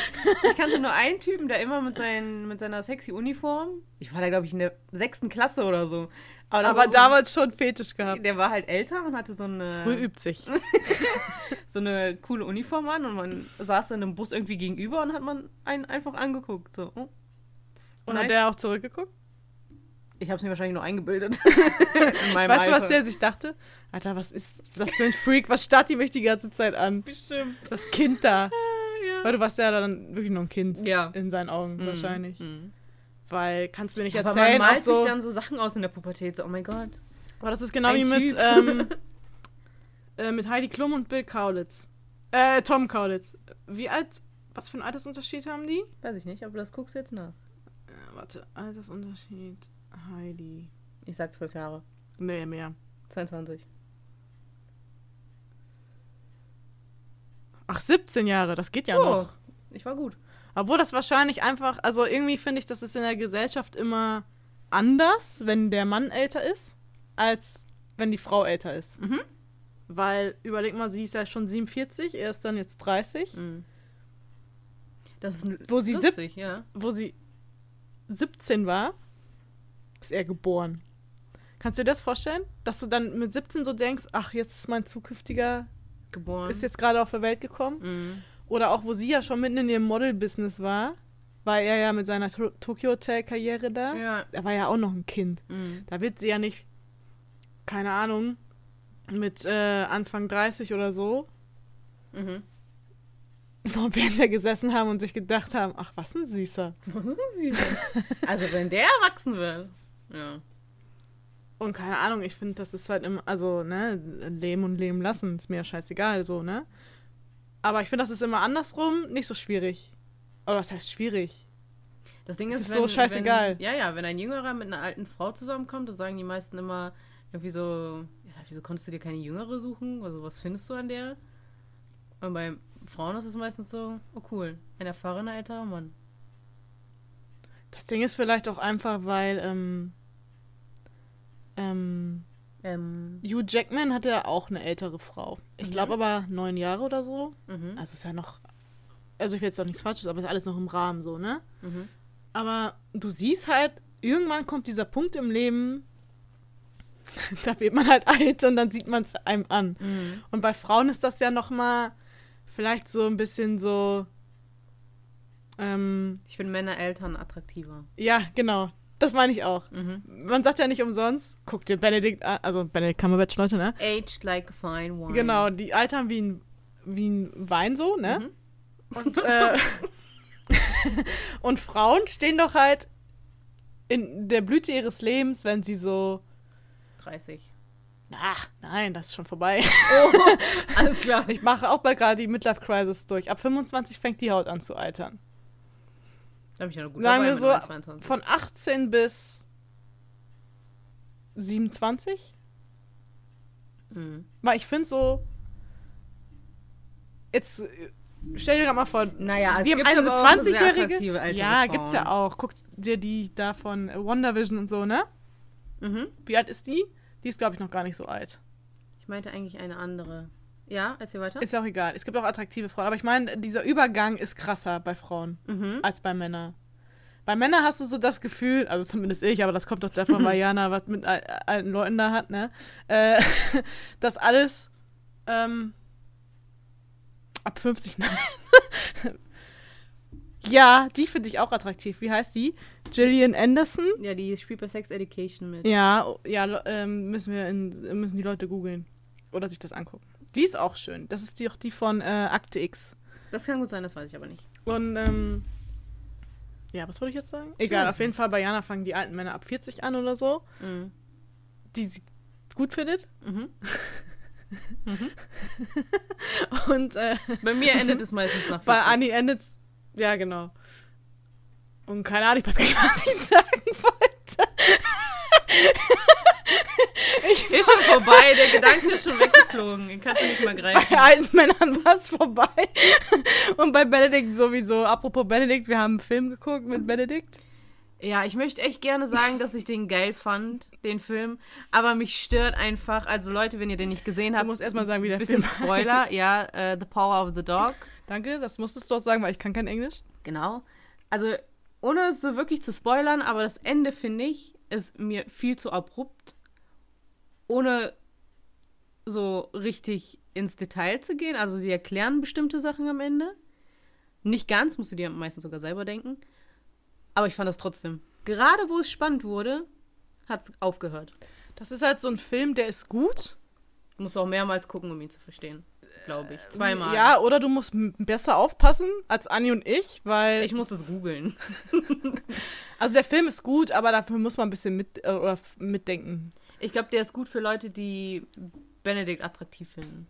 Speaker 1: ich kannte nur einen Typen, der immer mit, seinen, mit seiner sexy Uniform. Ich war da, glaube ich, in der sechsten Klasse oder so. Aber, da
Speaker 2: Aber
Speaker 1: so-
Speaker 2: damals schon Fetisch gehabt.
Speaker 1: Der war halt älter und hatte so eine,
Speaker 2: Früh übt sich.
Speaker 1: so eine coole Uniform an und man saß dann im Bus irgendwie gegenüber und hat man einen einfach angeguckt. So. Oh.
Speaker 2: Und
Speaker 1: Nice.
Speaker 2: hat der auch zurückgeguckt?
Speaker 1: Ich habe es mir wahrscheinlich nur eingebildet.
Speaker 2: Weißt du, was
Speaker 1: Alter.
Speaker 2: der sich dachte? Alter, was ist das für ein Freak? Was starrt die mich die ganze Zeit an?
Speaker 1: Bestimmt.
Speaker 2: Das Kind da.
Speaker 1: Ja.
Speaker 2: Weil du warst ja dann wirklich noch ein Kind.
Speaker 1: Ja.
Speaker 2: In seinen Augen
Speaker 1: Mhm.
Speaker 2: wahrscheinlich.
Speaker 1: Mhm.
Speaker 2: Weil, kannst du mir nicht
Speaker 1: Aber man
Speaker 2: erzählen,
Speaker 1: malt
Speaker 2: so,
Speaker 1: sich dann so Sachen aus in der Pubertät. So, oh mein Gott.
Speaker 2: aber das ist genau
Speaker 1: ein
Speaker 2: wie mit,
Speaker 1: Typ.
Speaker 2: ähm, äh, mit Heidi Klum und Bill Kaulitz. Äh, Tom Kaulitz. Wie alt, was für ein Altersunterschied haben die?
Speaker 1: Weiß ich nicht, aber das guckst du jetzt nach.
Speaker 2: Äh, warte, Altersunterschied, Heidi.
Speaker 1: Ich sag zwölf Jahre.
Speaker 2: Nee, mehr.
Speaker 1: 22.
Speaker 2: Ach, 17 Jahre, das geht ja
Speaker 1: oh,
Speaker 2: noch.
Speaker 1: ich war gut.
Speaker 2: Obwohl das wahrscheinlich einfach, also irgendwie finde ich, das ist in der Gesellschaft immer anders, wenn der Mann älter ist, als wenn die Frau älter ist.
Speaker 1: Mhm.
Speaker 2: Weil, überleg mal, sie ist ja schon 47, er ist dann jetzt 30.
Speaker 1: Mhm. Das ist
Speaker 2: Wo sie
Speaker 1: lustig, ja.
Speaker 2: Wo sie 17 war, ist er geboren. Kannst du dir das vorstellen? Dass du dann mit 17 so denkst, ach, jetzt ist mein zukünftiger,
Speaker 1: Geboren.
Speaker 2: ist jetzt gerade auf der Welt gekommen.
Speaker 1: Mhm.
Speaker 2: Oder auch, wo sie ja schon mitten in ihrem Model-Business war, war er ja mit seiner To- Tokyo Hotel-Karriere da.
Speaker 1: Ja.
Speaker 2: Er war ja auch noch ein Kind.
Speaker 1: Mhm.
Speaker 2: Da wird sie ja nicht, keine Ahnung, mit äh, Anfang 30 oder so
Speaker 1: Mhm.
Speaker 2: vor dem Fernseher gesessen haben und sich gedacht haben, ach, was ein Süßer.
Speaker 1: Was ist ein Süßer. also, wenn der erwachsen wird. Ja.
Speaker 2: Und keine Ahnung, ich finde, das ist halt immer, also, ne, leben und leben lassen, ist mir ja scheißegal, so, ne? Aber ich finde, das ist immer andersrum nicht so schwierig. Oder was heißt schwierig?
Speaker 1: Das Ding ist,
Speaker 2: ist so scheißegal.
Speaker 1: Wenn, ja, ja, wenn ein Jüngerer mit einer alten Frau zusammenkommt, dann sagen die meisten immer irgendwie so, ja, wieso konntest du dir keine Jüngere suchen? Also, was findest du an der? Und bei Frauen ist es meistens so, oh cool, ein erfahrener älterer Mann.
Speaker 2: Das Ding ist vielleicht auch einfach, weil, ähm, ähm,
Speaker 1: Ähm,
Speaker 2: Hugh Jackman hatte ja auch eine ältere Frau. Ich
Speaker 1: Mhm.
Speaker 2: glaube aber neun Jahre oder so.
Speaker 1: mhm.
Speaker 2: Also ist ja noch, also ich will jetzt auch nichts Falsches, aber ist alles noch im Rahmen so, ne?
Speaker 1: Mhm.
Speaker 2: Aber du siehst halt, irgendwann kommt dieser Punkt im Leben, da wird man halt alt und dann sieht man es einem an.
Speaker 1: Mhm.
Speaker 2: Und bei Frauen ist das ja noch mal vielleicht so ein bisschen so, ähm,
Speaker 1: Ich finde Männer Eltern attraktiver.
Speaker 2: ja, genau. Das meine ich auch.
Speaker 1: Mhm.
Speaker 2: Man sagt ja nicht umsonst, guck dir Benedikt an, also Benedikt Cumberbatch, Leute, ne?
Speaker 1: Aged like a fine wine.
Speaker 2: Genau, die altern wie ein, wie ein Wein so, ne?
Speaker 1: Mhm.
Speaker 2: Und, äh, und Frauen stehen doch halt in der Blüte ihres Lebens, wenn sie so,
Speaker 1: 30.
Speaker 2: ach, nein, das ist schon vorbei.
Speaker 1: Oh, alles klar.
Speaker 2: Ich mache auch bald gerade die Midlife-Crisis durch. Ab 25 fängt die Haut an zu altern.
Speaker 1: Da bin ich ja noch gut
Speaker 2: Sagen wir so,
Speaker 1: 22.
Speaker 2: von 18 bis 27.
Speaker 1: Mhm.
Speaker 2: Weil ich finde so, jetzt stell dir gerade mal vor,
Speaker 1: Naja, es
Speaker 2: wir haben
Speaker 1: gibt
Speaker 2: eine
Speaker 1: auch sehr
Speaker 2: 20-Jährige.
Speaker 1: attraktive ältere
Speaker 2: Ja,
Speaker 1: Frauen.
Speaker 2: gibt's ja auch. Guck dir die da von WandaVision und so, ne?
Speaker 1: Mhm.
Speaker 2: Wie alt ist die? Die ist, glaube ich, noch gar nicht so alt.
Speaker 1: Ich meinte eigentlich eine andere. Ja, erzähl weiter.
Speaker 2: Ist ja auch egal. Es gibt auch attraktive Frauen. Aber ich meine, dieser Übergang ist krasser bei Frauen
Speaker 1: mhm.
Speaker 2: als bei Männern. Bei Männern hast du so das Gefühl, also zumindest ich, aber das kommt doch davon, weil Jana was mit al alten Leuten da hat, ne? Äh, dass alles ähm, ab 50, nein. ja, die finde ich auch attraktiv. Wie heißt die? Gillian Anderson?
Speaker 1: Ja, die spielt bei Sex Education mit.
Speaker 2: Ja, oh, ja, ähm, müssen wir in, müssen die Leute googeln oder sich das angucken. Die ist auch schön. Das ist die auch die von äh, Akte X.
Speaker 1: Das kann gut sein, das weiß ich aber nicht.
Speaker 2: Und ähm, ja, was wollte ich jetzt sagen? Egal, auf jeden Fall bei Jana fangen die alten Männer ab 40 an oder so,
Speaker 1: Mhm.
Speaker 2: die sie gut findet.
Speaker 1: Mhm.
Speaker 2: Und äh,
Speaker 1: Bei mir endet es meistens nach 40.
Speaker 2: bei Annie endet's. Ja, genau. Und keine Ahnung, ich weiß gar nicht, was ich sagen wollte. Ich
Speaker 1: Ist schon vorbei, der Gedanke ist schon weggeflogen. Den kannst du nicht mal greifen.
Speaker 2: bei alten Männern war es vorbei. Und bei Benedikt sowieso. Apropos Benedikt, wir haben einen Film geguckt mit Benedikt.
Speaker 1: Ja, ich möchte echt gerne sagen, dass ich den geil fand, den Film. Aber mich stört einfach, also Leute, wenn ihr den nicht gesehen
Speaker 2: Du
Speaker 1: habt,
Speaker 2: musst erstmal sagen, wie der
Speaker 1: bisschen
Speaker 2: Film
Speaker 1: Spoiler, ja, äh, The Power of the Dog.
Speaker 2: Danke, das musstest du auch sagen, weil ich kann kein Englisch.
Speaker 1: Genau. Also, ohne es so wirklich zu spoilern, aber das Ende, finde ich, ist mir viel zu abrupt. Ohne so richtig ins Detail zu gehen. Also, sie erklären bestimmte Sachen am Ende. Nicht ganz, musst du dir meistens sogar selber denken. Aber ich fand das trotzdem. Gerade wo es spannend wurde, hat es aufgehört.
Speaker 2: Das ist halt so ein Film, der ist gut.
Speaker 1: Du musst auch mehrmals gucken, um ihn zu verstehen. Glaube ich. Zweimal.
Speaker 2: Ja, oder du musst besser aufpassen als Anni und ich, weil.
Speaker 1: Ich muss es googeln.
Speaker 2: also der Film ist gut, aber dafür muss man ein bisschen mit, äh, oder mitdenken.
Speaker 1: Ich glaube, der ist gut für Leute, die Benedikt attraktiv finden.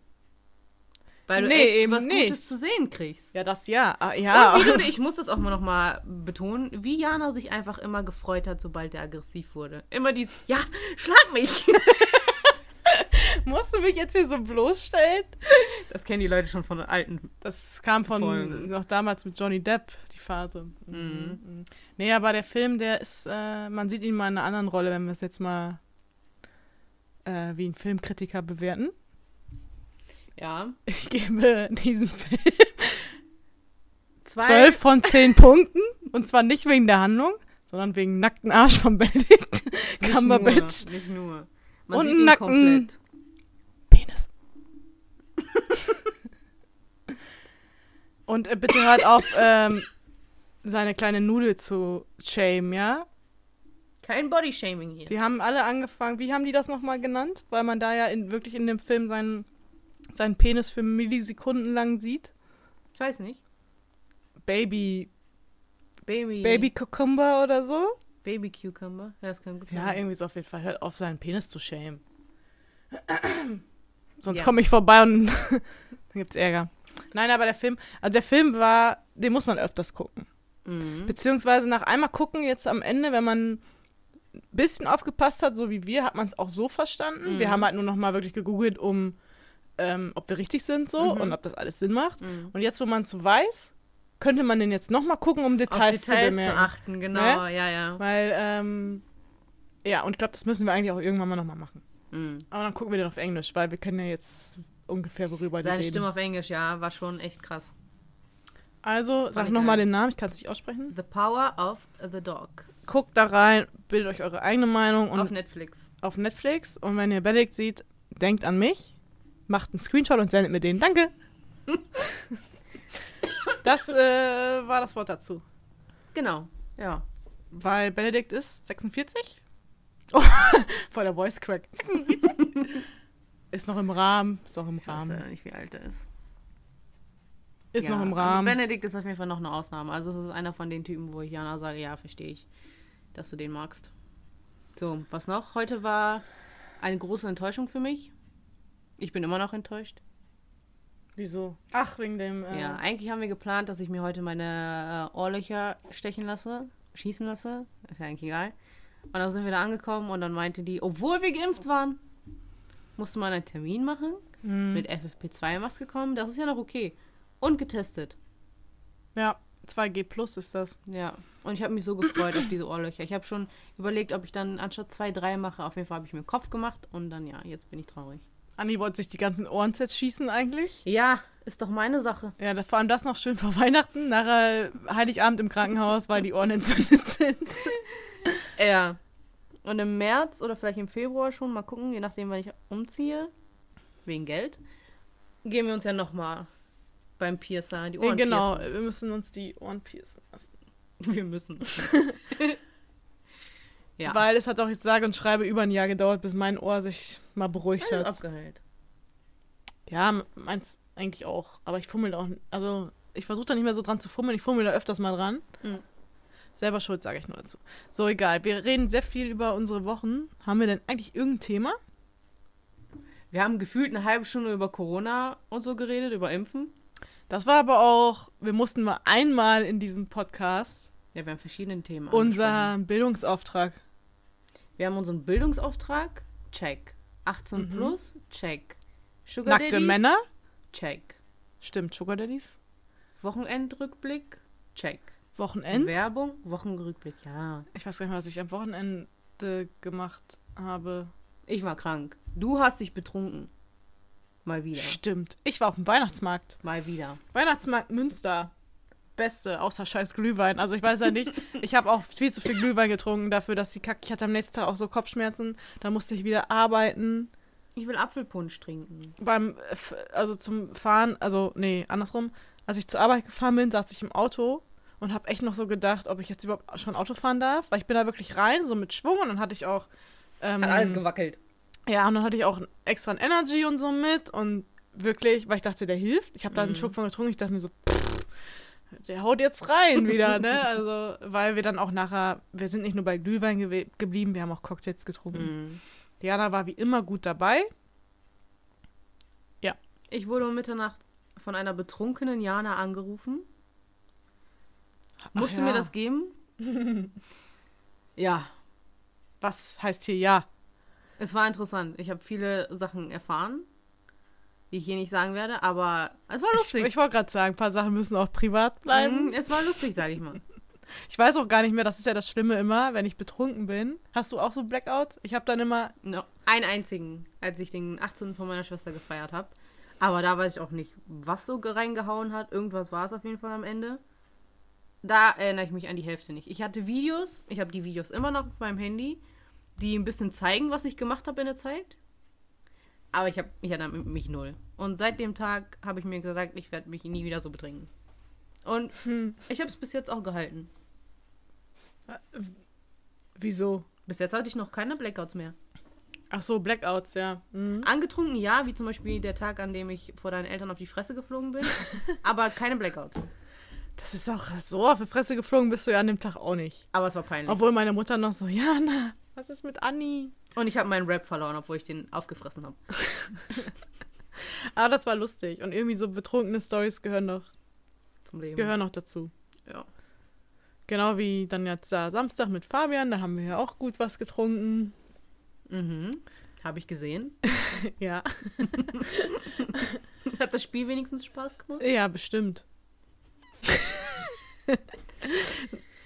Speaker 1: Weil du
Speaker 2: Nee,
Speaker 1: echt
Speaker 2: eben
Speaker 1: was
Speaker 2: nicht.
Speaker 1: Gutes zu sehen kriegst.
Speaker 2: Ja, das ja. Ah, ja.
Speaker 1: Und wie du, ich muss das auch mal noch mal betonen, wie Jana sich einfach immer gefreut hat, sobald er aggressiv wurde. Immer dies, ja, schlag mich.
Speaker 2: Musst du mich jetzt hier so bloßstellen?
Speaker 1: Das kennen die Leute schon von den alten.
Speaker 2: Das kam von
Speaker 1: Folgen.
Speaker 2: noch damals mit Johnny Depp, die Phase. Mhm. mhm. Nee, aber der Film, der ist, äh, man sieht ihn mal in einer anderen Rolle, wenn wir es jetzt mal äh, wie ein Filmkritiker bewerten.
Speaker 1: Ja.
Speaker 2: Ich gebe diesem Film. 12 von 10 Punkten. Und zwar nicht wegen der Handlung, sondern wegen nackten Arsch von Benedict Cumberbatch.
Speaker 1: Nicht nur. Man
Speaker 2: Und
Speaker 1: sieht ihn
Speaker 2: Nacken.
Speaker 1: komplett.
Speaker 2: Penis. Und äh, bitte hört auf, ähm, seine kleine Nudel zu shame, ja?
Speaker 1: Kein Bodyshaming hier.
Speaker 2: Die haben alle angefangen, wie haben die das nochmal genannt? Weil man da ja in, wirklich in dem Film seinen, seinen Penis für Millisekunden lang sieht.
Speaker 1: Ich weiß nicht.
Speaker 2: Baby,
Speaker 1: Baby.
Speaker 2: Baby Cucumber oder so.
Speaker 1: Baby Cucumber. Ja, das kann gut sein.
Speaker 2: Ja, irgendwie so auf jeden Fall. Hört auf, seinen Penis zu schämen. Sonst
Speaker 1: Ja.
Speaker 2: komme ich vorbei und dann gibt's Ärger. Nein, aber der Film, also der Film war, den muss man öfters gucken.
Speaker 1: Mhm.
Speaker 2: Beziehungsweise nach einmal gucken, jetzt am Ende, wenn man ein bisschen aufgepasst hat, so wie wir, hat man es auch so verstanden.
Speaker 1: Mhm.
Speaker 2: Wir haben halt nur noch mal wirklich gegoogelt, um, ähm, ob wir richtig sind so
Speaker 1: Mhm.
Speaker 2: und ob das alles Sinn macht.
Speaker 1: Mhm.
Speaker 2: Und jetzt, wo man es so weiß, könnte man den jetzt noch mal gucken, um Details,
Speaker 1: Details
Speaker 2: zu
Speaker 1: zu,
Speaker 2: bemerken.
Speaker 1: achten, genau. Ja, ja.
Speaker 2: Weil, ähm, ja, und ich glaube, das müssen wir eigentlich auch irgendwann mal noch mal machen.
Speaker 1: Mhm.
Speaker 2: Aber dann gucken wir den auf Englisch, weil wir kennen ja jetzt ungefähr, worüber die
Speaker 1: Seine
Speaker 2: reden.
Speaker 1: Stimme auf Englisch, ja, war schon echt krass.
Speaker 2: Also, sag
Speaker 1: ich
Speaker 2: noch mal
Speaker 1: geil.
Speaker 2: den Namen, ich kann es nicht aussprechen.
Speaker 1: The Power of the Dog.
Speaker 2: Guckt da rein, bildet euch eure eigene Meinung und
Speaker 1: auf Netflix.
Speaker 2: auf Netflix. Und wenn ihr Benedikt seht, denkt an mich, macht einen Screenshot und sendet mir den. Danke. das äh, war das Wort dazu.
Speaker 1: Genau. Ja.
Speaker 2: Weil Benedikt ist 46. Oh, voll der Voice Crack. 46. ist noch im Rahmen. Ist noch im
Speaker 1: Ich weiß
Speaker 2: Rahmen.
Speaker 1: ja nicht, wie alt er ist.
Speaker 2: Ist
Speaker 1: ja,
Speaker 2: noch im
Speaker 1: aber
Speaker 2: Rahmen.
Speaker 1: Benedikt ist auf jeden Fall noch eine Ausnahme. Also, das ist einer von den Typen, wo ich Jana sage: Ja, verstehe ich, dass du den magst. So, was noch? Heute war eine große Enttäuschung für mich. Ich bin immer noch enttäuscht.
Speaker 2: Wieso? Ach, wegen dem. Äh,
Speaker 1: Ja, eigentlich haben wir geplant, dass ich mir heute meine äh, Ohrlöcher stechen lasse, schießen lasse. Ist ja eigentlich egal. Und dann sind wir da angekommen und dann meinte die, obwohl wir geimpft waren, musste man einen Termin machen,
Speaker 2: hm.
Speaker 1: mit FFP2-Maske kommen. Das ist ja noch okay. Und getestet.
Speaker 2: ja, 2G Plus ist das.
Speaker 1: Ja. Und ich habe mich so gefreut auf diese Ohrlöcher. Ich habe schon überlegt, ob ich dann anstatt zwei, drei mache. Auf jeden Fall habe ich mir den Kopf gemacht und dann ja, jetzt bin ich traurig.
Speaker 2: Anni wollte sich die ganzen Ohren zerschießen eigentlich.
Speaker 1: Ja, ist doch meine Sache.
Speaker 2: Ja, das, vor allem das noch schön vor Weihnachten, nachher Heiligabend im Krankenhaus, weil die Ohren entzündet sind.
Speaker 1: Ja. Und im März oder vielleicht im Februar schon, mal gucken, je nachdem, wann ich umziehe, wegen Geld, gehen wir uns ja nochmal beim Piercer die Ohren
Speaker 2: genau,
Speaker 1: piercen.
Speaker 2: wir müssen uns die Ohren piercen lassen.
Speaker 1: Wir müssen. ja.
Speaker 2: Weil es hat auch jetzt sage und schreibe über ein Jahr gedauert, bis mein Ohr sich mal beruhigt
Speaker 1: Alles
Speaker 2: hat.
Speaker 1: abgeheilt.
Speaker 2: Ja, meins eigentlich auch. Aber ich fummel da auch. Also, ich versuche da nicht mehr so dran zu fummeln. Ich fummel da öfters mal dran.
Speaker 1: Mhm.
Speaker 2: Selber schuld, sage ich nur dazu. So, egal. Wir reden sehr viel über unsere Wochen. Haben wir denn eigentlich irgendein Thema?
Speaker 1: Wir haben gefühlt eine halbe Stunde über Corona und so geredet, über Impfen.
Speaker 2: Das war aber auch, wir mussten mal einmal in diesem Podcast
Speaker 1: Ja, wir haben verschiedene Themen.
Speaker 2: unser Bildungsauftrag.
Speaker 1: Wir haben unseren Bildungsauftrag. Check. 18
Speaker 2: Mhm.
Speaker 1: plus. Check. Sugar
Speaker 2: Nackte
Speaker 1: Daddies,
Speaker 2: Männer.
Speaker 1: Check.
Speaker 2: Stimmt, Sugar Daddies.
Speaker 1: Wochenendrückblick. Check.
Speaker 2: Wochenend.
Speaker 1: Werbung. Wochenrückblick. Ja.
Speaker 2: Ich weiß gar nicht mehr, was ich am Wochenende gemacht habe.
Speaker 1: Ich war krank. Du hast dich betrunken. Mal wieder.
Speaker 2: Stimmt. Ich war auf dem Weihnachtsmarkt.
Speaker 1: Mal wieder.
Speaker 2: Weihnachtsmarkt Münster. Beste, außer scheiß Glühwein. Also ich weiß ja nicht. Ich habe auch viel zu viel Glühwein getrunken dafür, dass die Kacke. Ich hatte am nächsten Tag auch so Kopfschmerzen. Da musste ich wieder arbeiten.
Speaker 1: Ich will Apfelpunsch trinken.
Speaker 2: Beim, also zum Fahren, also nee, andersrum. Als ich zur Arbeit gefahren bin, saß ich im Auto und habe echt noch so gedacht, ob ich jetzt überhaupt schon Auto fahren darf. Weil ich bin da wirklich rein, so mit Schwung und dann hatte ich auch. Ähm,
Speaker 1: Hat alles gewackelt.
Speaker 2: Ja, und dann hatte ich auch extra ein Energy und so mit und wirklich, weil ich dachte, der hilft. Ich habe da einen
Speaker 1: Mhm.
Speaker 2: Schluck von getrunken, ich dachte mir so, pff, der haut jetzt rein wieder, ne? Also, weil wir dann auch nachher, wir sind nicht nur bei Glühwein gewe- geblieben, wir haben auch Cocktails getrunken.
Speaker 1: Mhm.
Speaker 2: Diana war wie immer gut dabei.
Speaker 1: Ich wurde um Mitternacht von einer betrunkenen Jana angerufen. Musst
Speaker 2: Ach
Speaker 1: du
Speaker 2: ja.
Speaker 1: mir das geben? ja,
Speaker 2: Was heißt hier ja?
Speaker 1: Es war interessant. Ich habe viele Sachen erfahren, die ich hier nicht sagen werde, aber es war
Speaker 2: Ich,
Speaker 1: lustig.
Speaker 2: ich wollte gerade sagen, ein paar Sachen müssen auch privat bleiben.
Speaker 1: Mhm, es war lustig, sage ich mal.
Speaker 2: Ich weiß auch gar nicht mehr, das ist ja das Schlimme immer, wenn ich betrunken bin. Hast du auch so Blackouts? Ich habe dann immer,
Speaker 1: No. Einen einzigen, als ich den 18. von meiner Schwester gefeiert habe. Aber da weiß ich auch nicht, was so reingehauen hat. Irgendwas war es auf jeden Fall am Ende. Da erinnere ich mich an die Hälfte nicht. Ich hatte Videos, ich habe die Videos immer noch auf meinem Handy, die ein bisschen zeigen, was ich gemacht habe in der Zeit. Aber ich, hab, ich erinnere mich null. Und seit dem Tag habe ich mir gesagt, ich werde mich nie wieder so betrinken. Und
Speaker 2: hm,
Speaker 1: ich habe es bis jetzt auch gehalten.
Speaker 2: wieso?
Speaker 1: Bis jetzt hatte ich noch keine Blackouts mehr.
Speaker 2: Ach so, Blackouts, ja. Mhm.
Speaker 1: Angetrunken ja, wie zum Beispiel der Tag, an dem ich vor deinen Eltern auf die Fresse geflogen bin. aber keine Blackouts.
Speaker 2: Das ist auch so auf die Fresse geflogen bist du ja an dem Tag auch nicht.
Speaker 1: Aber es war peinlich.
Speaker 2: Obwohl meine Mutter noch so, Jana, was ist mit Anni?
Speaker 1: Und ich habe meinen Rap verloren, obwohl ich den aufgefressen habe.
Speaker 2: Aber das war lustig. Und irgendwie so betrunkene Stories gehören noch,
Speaker 1: Zum Leben.
Speaker 2: gehören noch dazu.
Speaker 1: Ja.
Speaker 2: Genau wie dann jetzt da Samstag mit Fabian, da haben wir ja auch gut was getrunken.
Speaker 1: Mhm. Habe ich gesehen.
Speaker 2: Ja.
Speaker 1: Hat das Spiel wenigstens Spaß gemacht?
Speaker 2: Ja, bestimmt.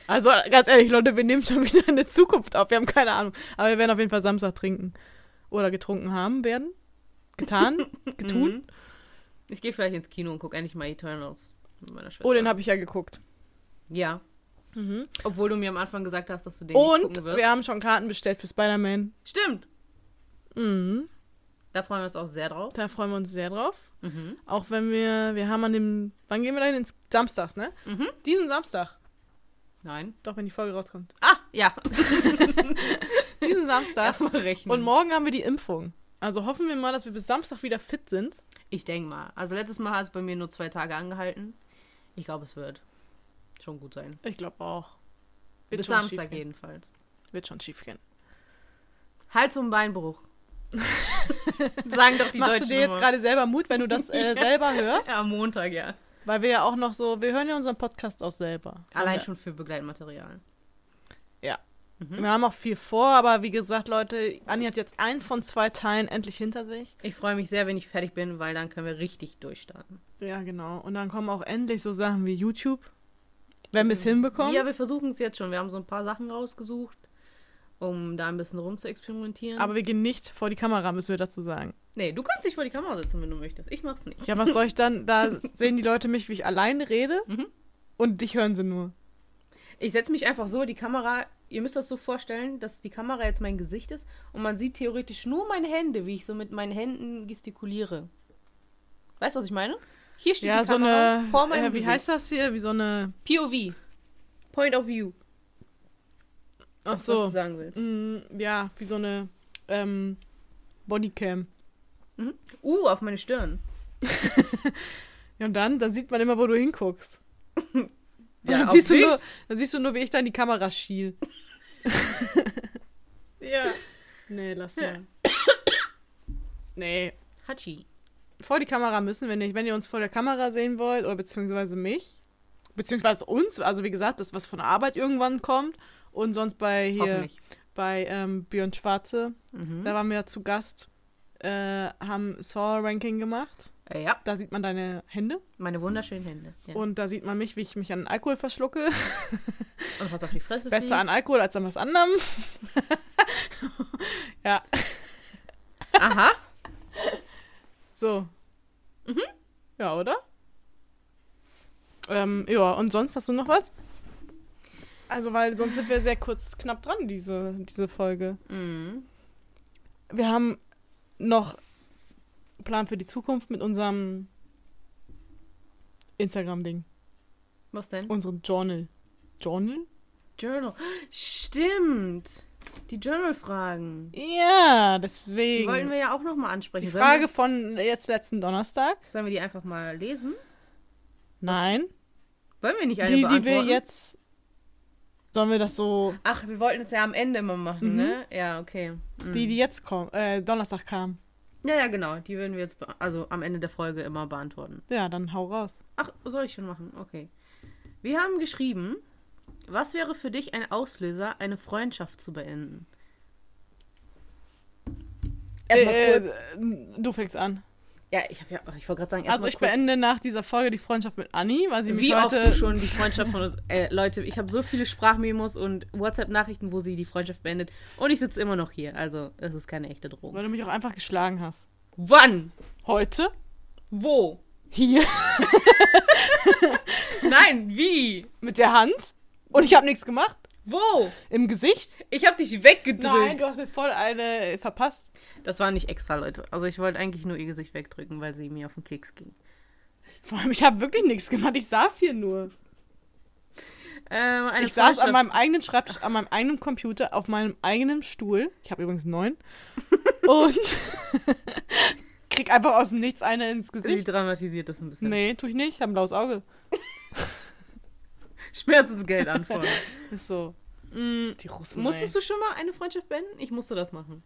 Speaker 2: Also ganz ehrlich, Leute, wir nehmen schon wieder eine Zukunft auf. Wir haben keine Ahnung. Aber wir werden auf jeden Fall Samstag trinken. Oder getrunken haben werden. Getan. Getun.
Speaker 1: Mhm. Ich gehe vielleicht ins Kino und gucke endlich mal Eternals mit meiner Schwester.
Speaker 2: Oh, den habe ich ja geguckt.
Speaker 1: Ja.
Speaker 2: Mhm.
Speaker 1: Obwohl du mir am Anfang gesagt hast, dass du den nicht
Speaker 2: Und
Speaker 1: gucken wirst.
Speaker 2: wir haben schon Karten bestellt für Spider-Man.
Speaker 1: Stimmt.
Speaker 2: Mhm.
Speaker 1: Da freuen wir uns auch sehr drauf.
Speaker 2: Da freuen wir uns sehr drauf.
Speaker 1: Mhm.
Speaker 2: Auch wenn wir, wir haben an dem, wann gehen wir dahin? Ins Samstags, ne?
Speaker 1: Mhm.
Speaker 2: Diesen Samstag.
Speaker 1: Nein.
Speaker 2: Doch, wenn die Folge rauskommt.
Speaker 1: Ah, ja.
Speaker 2: Diesen Samstag.
Speaker 1: Erstmal rechnen.
Speaker 2: Und morgen haben wir die Impfung. Also hoffen wir mal, dass wir bis Samstag wieder fit sind.
Speaker 1: Ich denke mal. Also letztes Mal hat es bei mir nur zwei Tage angehalten. Ich glaube, es wird schon gut sein.
Speaker 2: Ich glaube auch. Wird
Speaker 1: Bis Samstag jedenfalls.
Speaker 2: Wird schon schief gehen.
Speaker 1: Hals- und Beinbruch. Sagen doch die
Speaker 2: Machst du
Speaker 1: Deutschen
Speaker 2: dir jetzt gerade selber Mut, wenn du das äh, selber hörst?
Speaker 1: Ja, am Montag, ja.
Speaker 2: Weil wir ja auch noch so, wir hören ja unseren Podcast auch selber.
Speaker 1: Allein schon für Begleitmaterial.
Speaker 2: Ja.
Speaker 1: Mhm.
Speaker 2: Wir haben auch viel vor, aber wie gesagt, Leute, Anni hat jetzt einen von zwei Teilen endlich hinter sich.
Speaker 1: Ich freue mich sehr, wenn ich fertig bin, weil dann können wir richtig durchstarten.
Speaker 2: Ja, genau. Und dann kommen auch endlich so Sachen wie YouTube. Wenn wir es hinbekommen.
Speaker 1: Ja, wir versuchen es jetzt schon. Wir haben so ein paar Sachen rausgesucht. um da ein bisschen rum zu experimentieren.
Speaker 2: Aber wir gehen nicht vor die Kamera, müssen wir dazu sagen.
Speaker 1: Nee, du kannst nicht vor die Kamera sitzen, wenn du möchtest. Ich mach's nicht.
Speaker 2: Ja, was soll ich dann? Da sehen die Leute mich, wie ich alleine rede
Speaker 1: Mhm.
Speaker 2: und dich hören sie nur.
Speaker 1: Ich setze mich einfach so, die Kamera, ihr müsst das so vorstellen, dass die Kamera jetzt mein Gesicht ist und man sieht theoretisch nur meine Hände, wie ich so mit meinen Händen gestikuliere. Weißt du, was ich meine? Hier steht
Speaker 2: Ja,
Speaker 1: die
Speaker 2: so
Speaker 1: Kamera
Speaker 2: eine.
Speaker 1: vor meinem
Speaker 2: äh, wie
Speaker 1: Gesicht.
Speaker 2: heißt das hier? Wie so eine.
Speaker 1: POV. Point of View.
Speaker 2: Ach
Speaker 1: Das, was
Speaker 2: so.
Speaker 1: du sagen willst.
Speaker 2: Mm, ja, wie so eine ähm, Bodycam.
Speaker 1: Uh, auf meine Stirn.
Speaker 2: Ja, und dann, dann sieht man immer, wo du hinguckst.
Speaker 1: Ja,
Speaker 2: dann, siehst du
Speaker 1: dich?
Speaker 2: nur, dann siehst du nur, wie ich da in die Kamera schiel.
Speaker 1: Ja.
Speaker 2: Nee, lass mal. nee.
Speaker 1: Hachi.
Speaker 2: Vor die Kamera müssen, wenn ihr, wenn ihr uns vor der Kamera sehen wollt, oder beziehungsweise mich, beziehungsweise uns, also wie gesagt, das, was von Arbeit irgendwann kommt, und sonst bei hier, bei ähm, Björn Schwarze,
Speaker 1: Mhm.
Speaker 2: da waren wir ja zu Gast, äh, haben Saw-Ranking gemacht.
Speaker 1: Ja,
Speaker 2: Da sieht man deine Hände
Speaker 1: meine wunderschönen Hände. Ja. Und,
Speaker 2: und da sieht man mich, wie ich mich an Alkohol verschlucke.
Speaker 1: was auf die Fresse
Speaker 2: Besser an
Speaker 1: fliegt.
Speaker 2: Alkohol als an was anderem. ja,
Speaker 1: Aha.
Speaker 2: so.
Speaker 1: Mhm.
Speaker 2: Ja, oder? Ähm, ja, und sonst hast du noch was? Also, weil sonst sind wir sehr kurz knapp dran, diese, diese Folge.
Speaker 1: Mhm.
Speaker 2: Wir haben noch Plan für die Zukunft mit unserem Instagram-Ding.
Speaker 1: Was denn?
Speaker 2: Unserem Journal. Journal?
Speaker 1: Journal. Stimmt. Die Journal-Fragen.
Speaker 2: Ja,
Speaker 1: Die
Speaker 2: deswegen.
Speaker 1: wollten wir ja auch nochmal ansprechen.
Speaker 2: die Frage von jetzt letzten Donnerstag?
Speaker 1: Wir, sollen wir die einfach mal lesen?
Speaker 2: Nein.
Speaker 1: Wollen wir nicht eine
Speaker 2: Die, die
Speaker 1: beantworten?
Speaker 2: wir jetzt. Sollen wir das so.
Speaker 1: Ach, wir wollten es ja am Ende immer machen,
Speaker 2: Mhm.
Speaker 1: ne? Ja, okay. Mhm.
Speaker 2: Die, die jetzt kommen, äh, Donnerstag kamen.
Speaker 1: Ja, ja, genau. Die würden wir jetzt also am Ende der Folge immer beantworten.
Speaker 2: Ja, dann hau raus.
Speaker 1: Ach, soll ich schon machen? Okay. Wir haben geschrieben, was wäre für dich ein Auslöser, eine Freundschaft zu beenden? Erstmal
Speaker 2: Äh,
Speaker 1: kurz.
Speaker 2: äh, du fängst an.
Speaker 1: Ja, ich ja, ich wollte gerade sagen,
Speaker 2: Also
Speaker 1: erstmal
Speaker 2: ich beende nach dieser Folge die Freundschaft mit Anni, weil sie mich
Speaker 1: Wie oft
Speaker 2: heute.
Speaker 1: du schon die Freundschaft von uns. Äh, Leute, ich habe so viele Sprachmemos und WhatsApp-Nachrichten, wo sie die Freundschaft beendet. Und ich sitze immer noch hier. Also, es ist keine echte Drohung.
Speaker 2: Weil du mich auch einfach geschlagen hast.
Speaker 1: Wann?
Speaker 2: Heute?
Speaker 1: Wo?
Speaker 2: Hier?
Speaker 1: Nein, wie?
Speaker 2: Mit der Hand? Und ich habe nichts gemacht?
Speaker 1: Wo?
Speaker 2: Im Gesicht?
Speaker 1: Ich habe dich weggedrückt.
Speaker 2: Nein, du hast mir voll eine verpasst.
Speaker 1: Das war nicht extra, Leute. Also, ich wollte eigentlich nur ihr Gesicht wegdrücken, weil sie mir auf den Keks ging.
Speaker 2: Vor allem, ich habe wirklich nichts gemacht. Ich saß hier nur.
Speaker 1: Ähm,
Speaker 2: ich saß an meinem eigenen Schreibtisch, an meinem eigenen Computer, auf meinem eigenen Stuhl. Ich habe übrigens neun. Und krieg einfach aus dem Nichts eine ins
Speaker 1: Sie
Speaker 2: Gesicht.
Speaker 1: dramatisiert das ein bisschen.
Speaker 2: Nee, tue ich nicht. Ich habe ein blaues Auge.
Speaker 1: Schmerzensgeld anfordern.
Speaker 2: Ist so.
Speaker 1: mm,
Speaker 2: Die Russen.
Speaker 1: musstest du schon mal eine Freundschaft beenden? Ich musste das machen.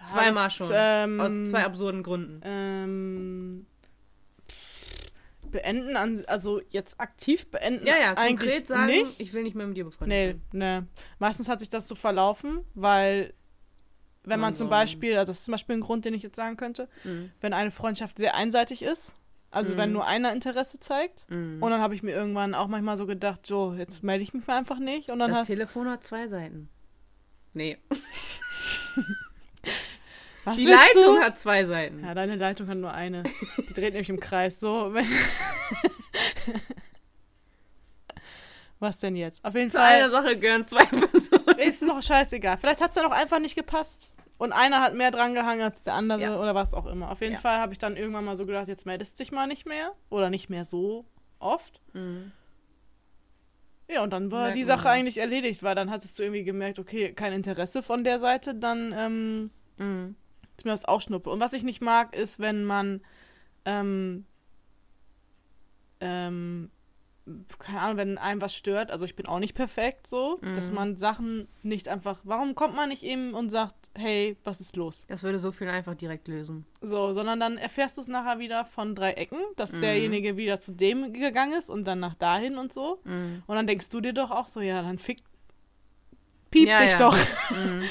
Speaker 2: Ja,
Speaker 1: zweimal
Speaker 2: das,
Speaker 1: schon.
Speaker 2: Ähm,
Speaker 1: Aus zwei absurden Gründen.
Speaker 2: ähm, beenden, an, also jetzt aktiv beenden.
Speaker 1: Ja, ja, konkret sagen,
Speaker 2: nicht.
Speaker 1: ich will nicht mehr mit dir befreundet
Speaker 2: Nee,
Speaker 1: sein.
Speaker 2: nee. Meistens hat sich das so verlaufen, weil wenn man
Speaker 1: Man
Speaker 2: zum Beispiel, also das ist zum Beispiel ein Grund, den ich jetzt sagen könnte,
Speaker 1: Mhm.
Speaker 2: wenn eine Freundschaft sehr einseitig ist, also wenn
Speaker 1: Mhm.
Speaker 2: nur einer Interesse zeigt,
Speaker 1: Mhm.
Speaker 2: und dann habe ich mir irgendwann auch manchmal so gedacht, so, jetzt melde ich mich mal einfach nicht und dann
Speaker 1: das
Speaker 2: hast
Speaker 1: Telefon hat zwei Seiten. Nee.
Speaker 2: was
Speaker 1: Die Leitung
Speaker 2: du?
Speaker 1: hat zwei Seiten.
Speaker 2: Ja, deine Leitung hat nur eine. Die dreht nämlich im Kreis. So, wenn Was denn jetzt? Auf jeden
Speaker 1: Zu einer
Speaker 2: Fall
Speaker 1: Sache gehören zwei Personen.
Speaker 2: ist doch scheißegal. Vielleicht hat es dann auch einfach nicht gepasst. Und einer hat mehr dran gehangen als der andere
Speaker 1: Ja.
Speaker 2: oder was auch immer. Auf jeden
Speaker 1: Ja.
Speaker 2: Fall habe ich dann irgendwann mal so gedacht, jetzt meldest dich mal nicht mehr. Oder nicht mehr so oft.
Speaker 1: Mhm.
Speaker 2: Ja, und dann war
Speaker 1: Merkt
Speaker 2: die Sache
Speaker 1: das.
Speaker 2: eigentlich erledigt, weil dann hattest du irgendwie gemerkt, okay, kein Interesse von der Seite, dann ähm,
Speaker 1: Mhm.
Speaker 2: ist mir das auch Schnuppe. Und was ich nicht mag, ist, wenn man ähm, ähm, keine Ahnung, wenn einem was stört, also ich bin auch nicht perfekt so, dass
Speaker 1: Mhm.
Speaker 2: man Sachen nicht einfach, warum kommt man nicht eben und sagt, hey, was ist los?
Speaker 1: Das würde so viel einfach direkt lösen.
Speaker 2: So, sondern dann erfährst du es nachher wieder von drei Ecken, dass
Speaker 1: Mhm.
Speaker 2: derjenige wieder zu dem gegangen ist und dann nach dahin und so.
Speaker 1: Mhm.
Speaker 2: Und dann denkst du dir doch auch so, ja, dann fick piep
Speaker 1: Ja,
Speaker 2: dich
Speaker 1: ja.
Speaker 2: doch.
Speaker 1: Mhm.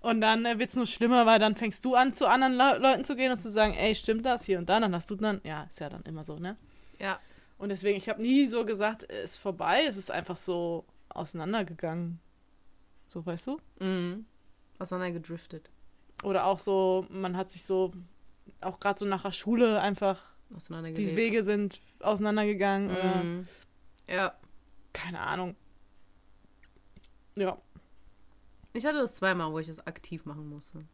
Speaker 2: Und dann äh, wird es nur schlimmer, weil dann fängst du an, zu anderen Le Leuten zu gehen und zu sagen, ey, stimmt das hier und da, dann hast du dann, ja, ist ja dann immer so, ne?
Speaker 1: Ja.
Speaker 2: Und deswegen, ich habe nie so gesagt, ist vorbei, es ist einfach so auseinandergegangen. So, weißt du?
Speaker 1: Mhm. Auseinander gedriftet.
Speaker 2: Oder auch so, man hat sich so, auch gerade so nach der Schule einfach, die Wege sind auseinandergegangen oder
Speaker 1: Mhm. Ja.
Speaker 2: keine Ahnung. Ja.
Speaker 1: Ich hatte das zweimal, wo ich das aktiv machen musste.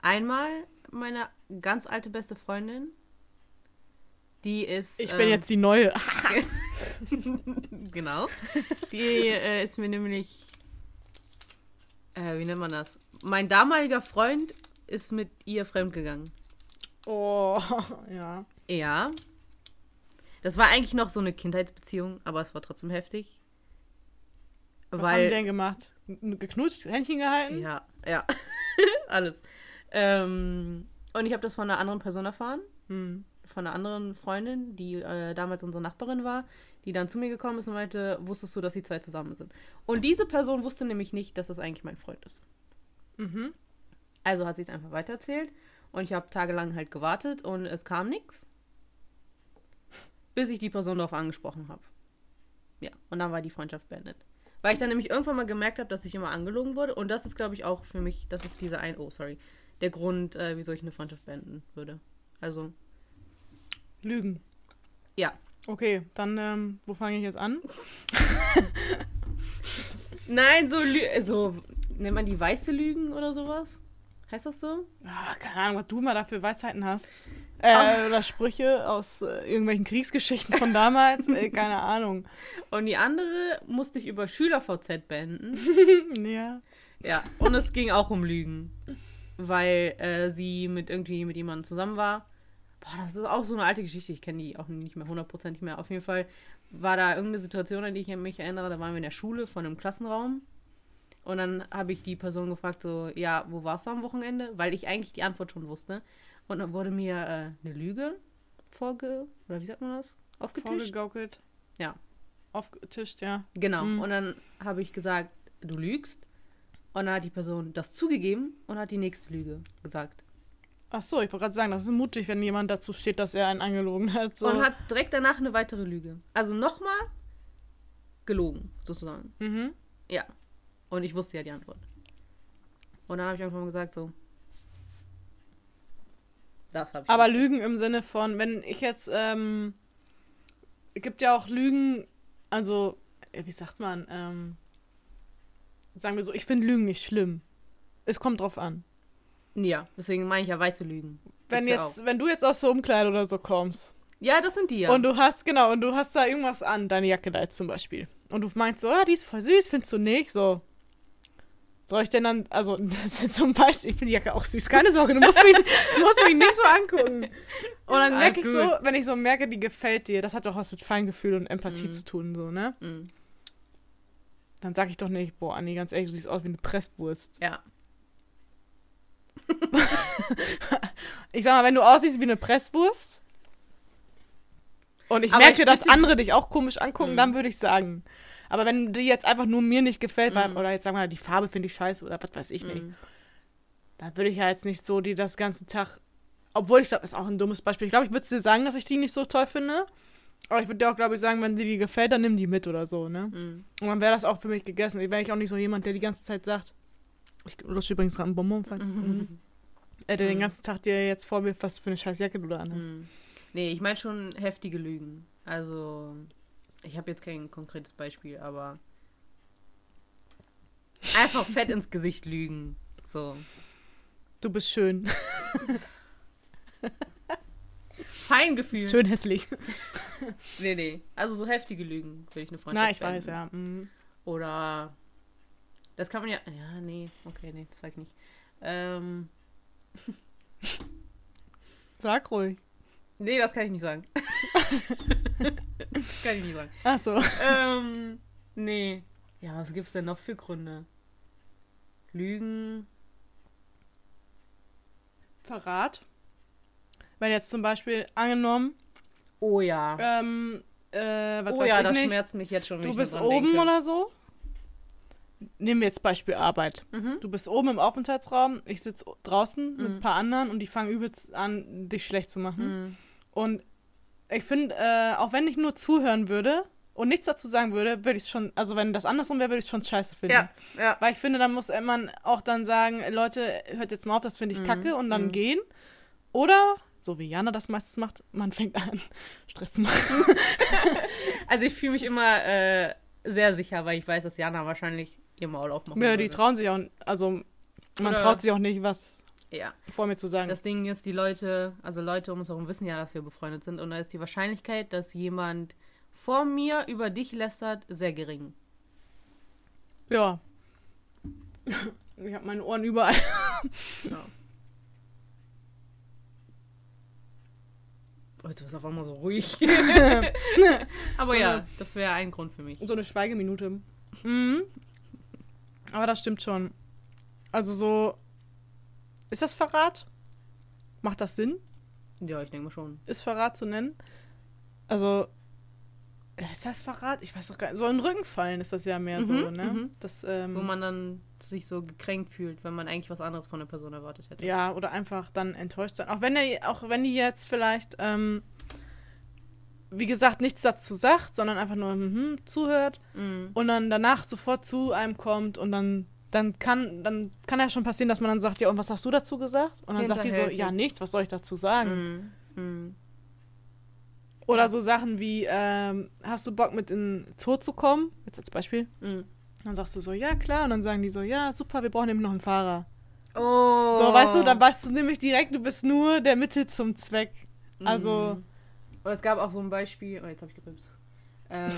Speaker 1: Einmal meine ganz alte beste Freundin. Die ist.
Speaker 2: Ich
Speaker 1: ähm,
Speaker 2: bin jetzt die Neue.
Speaker 1: genau. Die äh, ist mir nämlich. Äh, wie nennt man das? Mein damaliger Freund ist mit ihr fremdgegangen.
Speaker 2: Oh, ja.
Speaker 1: Ja. Das war eigentlich noch so eine Kindheitsbeziehung, aber es war trotzdem heftig.
Speaker 2: Was haben die denn gemacht? Geknutscht, Händchen gehalten?
Speaker 1: Ja, ja. Alles. Ähm, und ich habe das von einer anderen Person erfahren.
Speaker 2: Hm.
Speaker 1: Von einer anderen Freundin, die äh, damals unsere Nachbarin war, die dann zu mir gekommen ist und meinte, wusstest du, dass die zwei zusammen sind? Und diese Person wusste nämlich nicht, dass das eigentlich mein Freund ist.
Speaker 2: Mhm.
Speaker 1: Also hat sie es einfach weitererzählt und ich habe tagelang halt gewartet und es kam nichts. Bis ich die Person darauf angesprochen habe. Ja, und dann war die Freundschaft beendet. Weil ich dann nämlich irgendwann mal gemerkt habe, dass ich immer angelogen wurde. Und das ist, glaube ich, auch für mich, das ist dieser ein, oh, sorry, der Grund, äh, wieso ich eine Freundschaft beenden würde. Also,
Speaker 2: Lügen.
Speaker 1: ja.
Speaker 2: Okay, dann, ähm, wo fange ich jetzt an?
Speaker 1: Nein, so, so, nennt man die weiße Lügen oder sowas? Heißt das so?
Speaker 2: Ah, keine Ahnung, was du mal dafür Weisheiten hast. Äh, oder Sprüche aus äh, irgendwelchen Kriegsgeschichten von damals. äh, keine Ahnung.
Speaker 1: Und die andere musste ich über SchülerVZ beenden.
Speaker 2: Ja.
Speaker 1: Ja, und es ging auch um Lügen. Weil äh, sie mit irgendwie mit jemandem zusammen war. Boah, das ist auch so eine alte Geschichte. Ich kenne die auch nicht mehr hundertprozentig mehr. Auf jeden Fall war da irgendeine Situation, an die ich mich erinnere. Da waren wir in der Schule von einem Klassenraum. Und dann habe ich die Person gefragt, so, ja, wo warst du am Wochenende? Weil ich eigentlich die Antwort schon wusste. Und dann wurde mir äh, eine Lüge vorge... Oder wie sagt man das? Aufgetischt?
Speaker 2: Vorgegaukelt.
Speaker 1: Ja.
Speaker 2: Aufgetischt, ja.
Speaker 1: Genau.
Speaker 2: Mhm.
Speaker 1: Und dann habe ich gesagt, du lügst. Und dann hat die Person das zugegeben und hat die nächste Lüge gesagt.
Speaker 2: Ach so, ich wollte gerade sagen, das ist mutig, wenn jemand dazu steht, dass er einen angelogen hat. So.
Speaker 1: Und hat direkt danach eine weitere Lüge. Also nochmal gelogen, sozusagen.
Speaker 2: mhm.
Speaker 1: Ja. Und ich wusste ja die Antwort. Und dann habe ich einfach mal gesagt, so. Das habe ich.
Speaker 2: Aber
Speaker 1: gesagt.
Speaker 2: Lügen im Sinne von, wenn ich jetzt, ähm, es gibt ja auch Lügen, also, äh, wie sagt man, ähm, sagen wir so, ich finde Lügen nicht schlimm. Es kommt drauf an.
Speaker 1: Ja, deswegen meine ich ja weiße Lügen.
Speaker 2: Wenn
Speaker 1: Gibt's ja
Speaker 2: jetzt, wenn du jetzt aus der Umkleide oder so kommst
Speaker 1: Ja, das sind die ja.
Speaker 2: und du hast, genau, und du hast da irgendwas an, deine Jacke da jetzt zum Beispiel. Und du meinst so, ja, die ist voll süß, findest du nicht? So. Soll ich denn dann, also, zum Beispiel, ich finde die Jacke auch süß, keine Sorge, du musst mich, du musst mich nicht so angucken. Und dann
Speaker 1: Alles
Speaker 2: merke ich so,
Speaker 1: gut.
Speaker 2: wenn ich so merke, die gefällt dir, das hat doch was mit Feingefühl und Empathie
Speaker 1: Mhm.
Speaker 2: zu tun, so, ne?
Speaker 1: Mhm.
Speaker 2: Dann sag ich doch nicht, boah, Anni, ganz ehrlich, du siehst aus wie eine Presswurst.
Speaker 1: Ja.
Speaker 2: Ich sag mal, wenn du aussiehst wie eine Presswurst und ich
Speaker 1: Aber
Speaker 2: merke, dass
Speaker 1: explizit-
Speaker 2: andere dich auch komisch angucken,
Speaker 1: Mhm.
Speaker 2: dann würde ich sagen. Aber wenn die jetzt einfach nur mir nicht gefällt, weil,
Speaker 1: Mhm.
Speaker 2: oder jetzt sagen wir mal, die Farbe finde ich scheiße oder was weiß ich nicht,
Speaker 1: Mhm.
Speaker 2: dann würde ich ja jetzt nicht so die das ganze Tag. Obwohl ich glaube, das ist auch ein dummes Beispiel. Ich glaube, ich würde dir sagen, dass ich die nicht so toll finde. Aber ich würde dir auch, glaube ich, sagen, wenn dir die gefällt, dann nimm die mit oder so, ne?
Speaker 1: Mhm.
Speaker 2: Und dann wäre das auch für mich gegessen. Ich wäre ich auch nicht so jemand, der die ganze Zeit sagt. Ich lutsch übrigens gerade einen Bonbon, falls.
Speaker 1: Mhm.
Speaker 2: Äh, der den
Speaker 1: Mhm.
Speaker 2: ganzen Tag dir jetzt vorwirft, was für eine scheiß Jacke du da anhast.
Speaker 1: Nee, ich meine schon heftige Lügen. Also, ich habe jetzt kein konkretes Beispiel, aber einfach fett ins Gesicht lügen. So.
Speaker 2: Du bist schön.
Speaker 1: Feingefühl.
Speaker 2: Schön hässlich.
Speaker 1: Nee, nee. Also so heftige Lügen würde ich eine Freundschaft
Speaker 2: Na, ich
Speaker 1: beenden.
Speaker 2: weiß, ja. Mhm.
Speaker 1: Oder das kann man ja. Ja, nee, okay, nee, das sag ich nicht. Ähm,
Speaker 2: Sag ruhig.
Speaker 1: Nee, das kann ich nicht sagen. das kann ich nicht sagen.
Speaker 2: Ach so.
Speaker 1: ähm, nee. Ja, was gibt's denn noch für Gründe? Lügen.
Speaker 2: Verrat. Wenn jetzt zum Beispiel angenommen,
Speaker 1: Oh ja.
Speaker 2: ähm, äh, was
Speaker 1: oh
Speaker 2: weiß
Speaker 1: ja,
Speaker 2: ich
Speaker 1: das
Speaker 2: nicht,
Speaker 1: schmerzt mich jetzt schon.
Speaker 2: du bist oben
Speaker 1: denke.
Speaker 2: oder so. Nehmen wir jetzt Beispiel Arbeit.
Speaker 1: Mhm.
Speaker 2: Du bist oben im Aufenthaltsraum, ich sitze draußen mit
Speaker 1: Mhm.
Speaker 2: ein paar anderen und die fangen übelst an, dich schlecht zu machen.
Speaker 1: Mhm.
Speaker 2: Und ich finde, äh, auch wenn ich nur zuhören würde, und nichts dazu sagen würde, würde ich es schon, also wenn das andersrum wäre, würde ich es schon scheiße finden.
Speaker 1: Ja, ja.
Speaker 2: Weil ich finde, dann muss man auch dann sagen, Leute, hört jetzt mal auf, das finde ich
Speaker 1: Mhm,
Speaker 2: kacke und dann
Speaker 1: mhm.
Speaker 2: gehen. Oder, so wie Jana das meistens macht, man fängt an, Stress zu machen.
Speaker 1: Also ich fühle mich immer äh, sehr sicher, weil ich weiß, dass Jana wahrscheinlich ihr Maul aufmachen
Speaker 2: Ja, die
Speaker 1: würde.
Speaker 2: trauen sich auch, also man
Speaker 1: Oder-
Speaker 2: traut sich auch nicht, was
Speaker 1: Ja.
Speaker 2: vor mir zu sagen.
Speaker 1: Das Ding ist, die Leute, also Leute um uns herum wissen ja, dass wir befreundet sind und da ist die Wahrscheinlichkeit, dass jemand vor mir über dich lästert, sehr gering.
Speaker 2: ja. Ich habe meine Ohren überall.
Speaker 1: Ja. Heute ist auf einmal so ruhig. Aber
Speaker 2: So
Speaker 1: ja,
Speaker 2: eine-
Speaker 1: das wäre ein Grund für mich.
Speaker 2: So eine Schweigeminute. Mhm. Aber das stimmt schon. Also so. Ist das Verrat? Macht das Sinn?
Speaker 1: Ja, ich denke mal schon.
Speaker 2: Ist Verrat zu nennen? Also. äh, Ist das Verrat? Ich weiß doch gar nicht. So in den Rücken fallen ist das ja mehr so,
Speaker 1: Mhm,
Speaker 2: ne?
Speaker 1: mhm.
Speaker 2: Das, ähm,
Speaker 1: Wo man dann sich so gekränkt fühlt, wenn man eigentlich was anderes von der Person erwartet hätte.
Speaker 2: Ja, oder einfach dann enttäuscht sein. Auch wenn er, auch wenn die jetzt vielleicht, ähm, wie gesagt, nichts dazu sagt, sondern einfach nur mhm, zuhört
Speaker 1: Mhm.
Speaker 2: und dann danach sofort zu einem kommt und dann, dann kann, dann kann ja schon passieren, dass man dann sagt, ja, und was hast du dazu gesagt? Und dann sagt die so, ja, nichts, was soll ich dazu sagen?
Speaker 1: Mhm. Mhm.
Speaker 2: Oder so Sachen wie, ähm, hast du Bock mit in den Zoo zu kommen? Jetzt als Beispiel.
Speaker 1: Mhm.
Speaker 2: Dann sagst du so, ja, klar. Und dann sagen die so, ja, super, wir brauchen eben noch einen Fahrer.
Speaker 1: Oh.
Speaker 2: So, weißt du, dann weißt du nämlich direkt, du bist nur der Mittel zum Zweck. Also,
Speaker 1: Mhm. Oder es gab auch so ein Beispiel, oh, jetzt habe ich gerübst. Ähm,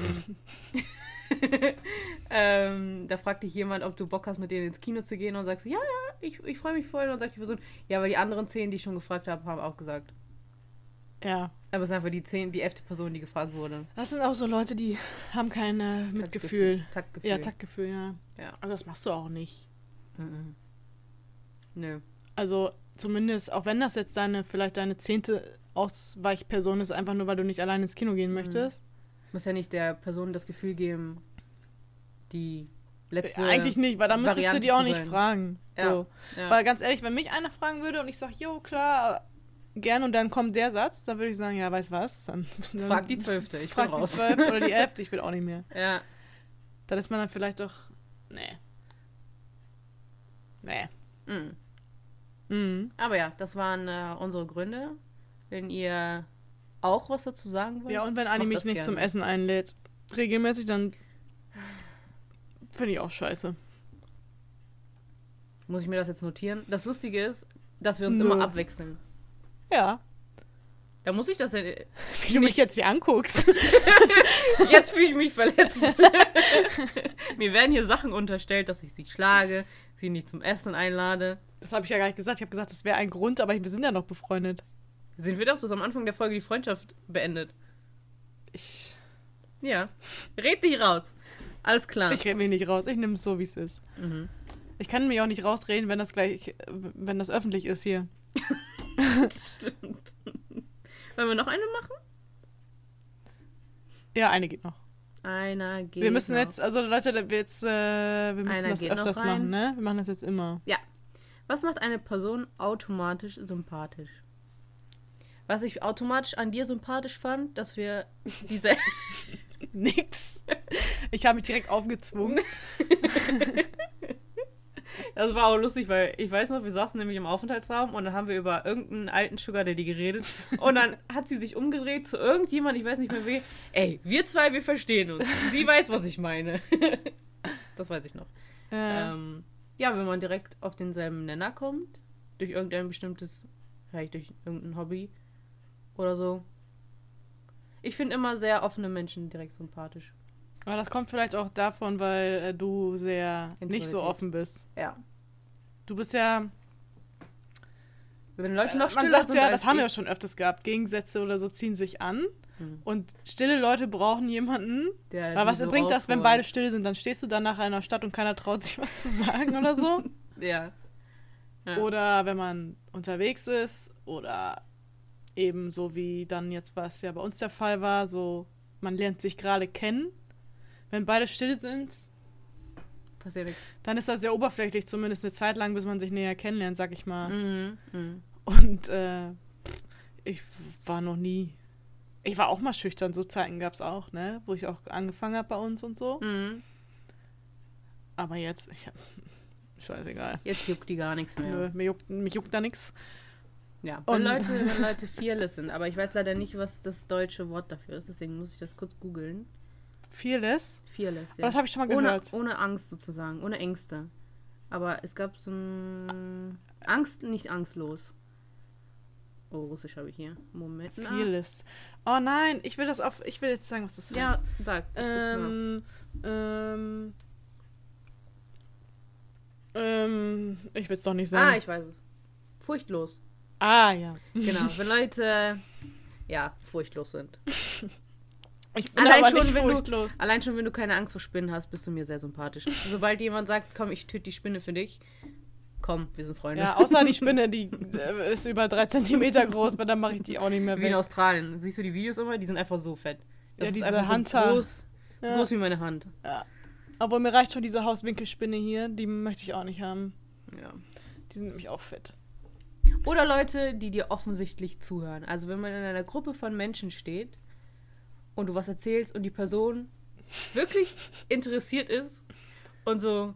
Speaker 1: ähm, da fragte dich jemand, ob du Bock hast, mit denen ins Kino zu gehen und sagst, ja, ja, ich, ich freue mich voll. Und dann sagt die Person, ja, aber die anderen zehn, die ich schon gefragt habe, haben auch gesagt.
Speaker 2: ja.
Speaker 1: Aber es ist einfach die zehn, die elfte Person, die gefragt wurde.
Speaker 2: Das sind auch so Leute, die haben kein äh, Mitgefühl.
Speaker 1: Taktgefühl.
Speaker 2: Ja, Taktgefühl, ja.
Speaker 1: Ja.
Speaker 2: Also das machst du auch nicht.
Speaker 1: Mhm. Nö.
Speaker 2: Also zumindest, auch wenn das jetzt deine, vielleicht deine zehnte Ausweichperson ist, einfach nur, weil du nicht allein ins Kino gehen möchtest.
Speaker 1: Muss ja nicht der Person das Gefühl geben, die letzte.
Speaker 2: Eigentlich nicht, weil dann müsstest
Speaker 1: Variante
Speaker 2: du die auch nicht
Speaker 1: sein.
Speaker 2: fragen.
Speaker 1: Ja.
Speaker 2: So.
Speaker 1: Ja.
Speaker 2: Weil ganz ehrlich, wenn mich einer fragen würde und ich sage, jo, klar, gern und dann kommt der Satz, dann würde ich sagen, ja, weiß was. Dann, dann
Speaker 1: Frag die Zwölfte, ich
Speaker 2: frag die. Zwölfte oder die Elfte, ich will auch nicht mehr.
Speaker 1: ja.
Speaker 2: Dann ist man dann vielleicht doch, nee. Nee.
Speaker 1: Mhm.
Speaker 2: Mhm.
Speaker 1: Aber ja, das waren äh, unsere Gründe. Wenn ihr auch was dazu sagen wollt.
Speaker 2: Ja, und wenn Anni mich nicht
Speaker 1: gerne.
Speaker 2: zum Essen einlädt, regelmäßig, dann finde ich auch scheiße.
Speaker 1: Muss ich mir das jetzt notieren? Das Lustige ist, dass wir uns
Speaker 2: Nö.
Speaker 1: immer abwechseln.
Speaker 2: Ja.
Speaker 1: Da muss ich das ja. äh,
Speaker 2: Wie du mich jetzt hier anguckst.
Speaker 1: Jetzt fühle ich mich verletzt. Mir werden hier Sachen unterstellt, dass ich sie schlage, sie nicht zum Essen einlade.
Speaker 2: Das habe ich ja gar nicht gesagt. Ich habe gesagt, das wäre ein Grund, aber wir sind ja noch befreundet.
Speaker 1: Sind wir doch so am Anfang der Folge die Freundschaft beendet?
Speaker 2: Ich,
Speaker 1: Ja. Red dich raus. Alles klar.
Speaker 2: ich rede mich nicht raus. Ich nehme es so, wie es ist.
Speaker 1: mhm.
Speaker 2: Ich kann mich auch nicht rausreden, wenn das gleich, wenn das öffentlich ist hier.
Speaker 1: Das stimmt. Wollen wir noch eine machen?
Speaker 2: Ja, eine geht noch.
Speaker 1: Einer geht.
Speaker 2: wir müssen
Speaker 1: noch.
Speaker 2: jetzt, also Leute, wir jetzt, äh, wir müssen
Speaker 1: Einer
Speaker 2: das öfters machen, ne? Wir machen das jetzt immer.
Speaker 1: Was macht eine Person automatisch sympathisch? Was ich automatisch an dir sympathisch fand, dass wir diese.
Speaker 2: Nix. Ich habe mich direkt aufgezwungen.
Speaker 1: Das war auch lustig, weil ich weiß noch, wir saßen nämlich im Aufenthaltsraum und dann haben wir über irgendeinen alten Sugar Daddy geredet. Und dann hat sie sich umgedreht zu irgendjemand, ich weiß nicht mehr wen. Ey, wir zwei, wir verstehen uns. Sie weiß, was ich meine. Das weiß ich noch.
Speaker 2: Äh,
Speaker 1: Ähm, ja, wenn man direkt auf denselben Nenner kommt, durch irgendein bestimmtes, vielleicht durch irgendein Hobby oder so. Ich finde immer sehr offene Menschen direkt sympathisch.
Speaker 2: aber das kommt vielleicht auch davon, weil äh, du sehr nicht so offen bist.
Speaker 1: Ja.
Speaker 2: Du bist ja.
Speaker 1: Wenn Leute
Speaker 2: Äh,
Speaker 1: noch
Speaker 2: man
Speaker 1: stiller
Speaker 2: sagt
Speaker 1: sind
Speaker 2: ja, das haben wir ja
Speaker 1: ich,
Speaker 2: schon öfters gehabt. Gegensätze oder so ziehen sich an.
Speaker 1: Hm.
Speaker 2: Und stille Leute brauchen jemanden.
Speaker 1: der die
Speaker 2: was
Speaker 1: so
Speaker 2: bringt das, wenn beide still sind? Dann stehst du da nach einer Stadt und keiner traut sich was zu sagen oder so.
Speaker 1: Ja. Ja.
Speaker 2: Oder wenn man unterwegs ist oder eben so wie dann jetzt was ja bei uns der Fall war, so man lernt sich gerade kennen. Wenn beide still sind,
Speaker 1: Passiert nichts.
Speaker 2: dann ist das sehr oberflächlich, zumindest eine Zeit lang, bis man sich näher kennenlernt, sag ich mal.
Speaker 1: Mhm. Mhm.
Speaker 2: Und äh, ich war noch nie. Ich war auch mal schüchtern, so Zeiten gab es auch, ne? Wo ich auch angefangen habe bei uns und so.
Speaker 1: Mhm.
Speaker 2: Aber jetzt, ich hab. Scheißegal.
Speaker 1: Jetzt juckt die gar nichts mehr.
Speaker 2: Nö, mir, juckt, mich juckt da nix.
Speaker 1: Ja, wenn
Speaker 2: Und-
Speaker 1: Leute, wenn Leute fearless sind. Aber ich weiß leider nicht, was das deutsche Wort dafür ist. Deswegen muss ich das kurz googeln.
Speaker 2: Fearless?
Speaker 1: Fearless,
Speaker 2: Das habe ich schon mal
Speaker 1: ohne,
Speaker 2: gehört.
Speaker 1: ohne Angst sozusagen, ohne Ängste. Aber es gab so ein Angst, nicht angstlos. Oh, Russisch habe ich hier. Moment.
Speaker 2: Fearless. Oh nein, ich will das auf. Ich will jetzt sagen, was das heißt.
Speaker 1: Ja, sag.
Speaker 2: Ähm, ähm, ähm, ich will es doch nicht
Speaker 1: Ah,
Speaker 2: sagen.
Speaker 1: ich weiß es. Furchtlos.
Speaker 2: Ah, ja.
Speaker 1: Genau, wenn Leute ja, furchtlos sind.
Speaker 2: Ich bin
Speaker 1: Allein
Speaker 2: aber
Speaker 1: schon, wenn du-
Speaker 2: furchtlos.
Speaker 1: Allein schon, wenn du keine Angst vor Spinnen hast, bist du mir sehr sympathisch. Sobald jemand sagt, komm, ich töte die Spinne für dich, komm, wir sind Freunde.
Speaker 2: Ja, außer die Spinne, die äh, ist über drei Zentimeter groß, weil dann mache ich die auch nicht mehr
Speaker 1: Wie in
Speaker 2: weg.
Speaker 1: Australien. Siehst du die Videos immer? Die sind einfach so fett.
Speaker 2: Ja,
Speaker 1: ist
Speaker 2: diese
Speaker 1: einfach
Speaker 2: Hunter.
Speaker 1: So groß, so
Speaker 2: Ja.
Speaker 1: groß wie meine Hand.
Speaker 2: Aber mir reicht schon diese Hauswinkelspinne hier, die möchte ich auch nicht haben.
Speaker 1: Ja.
Speaker 2: Die sind nämlich auch fett.
Speaker 1: Oder Leute, die dir offensichtlich zuhören. Also wenn man in einer Gruppe von Menschen steht und du was erzählst und die Person wirklich interessiert ist und so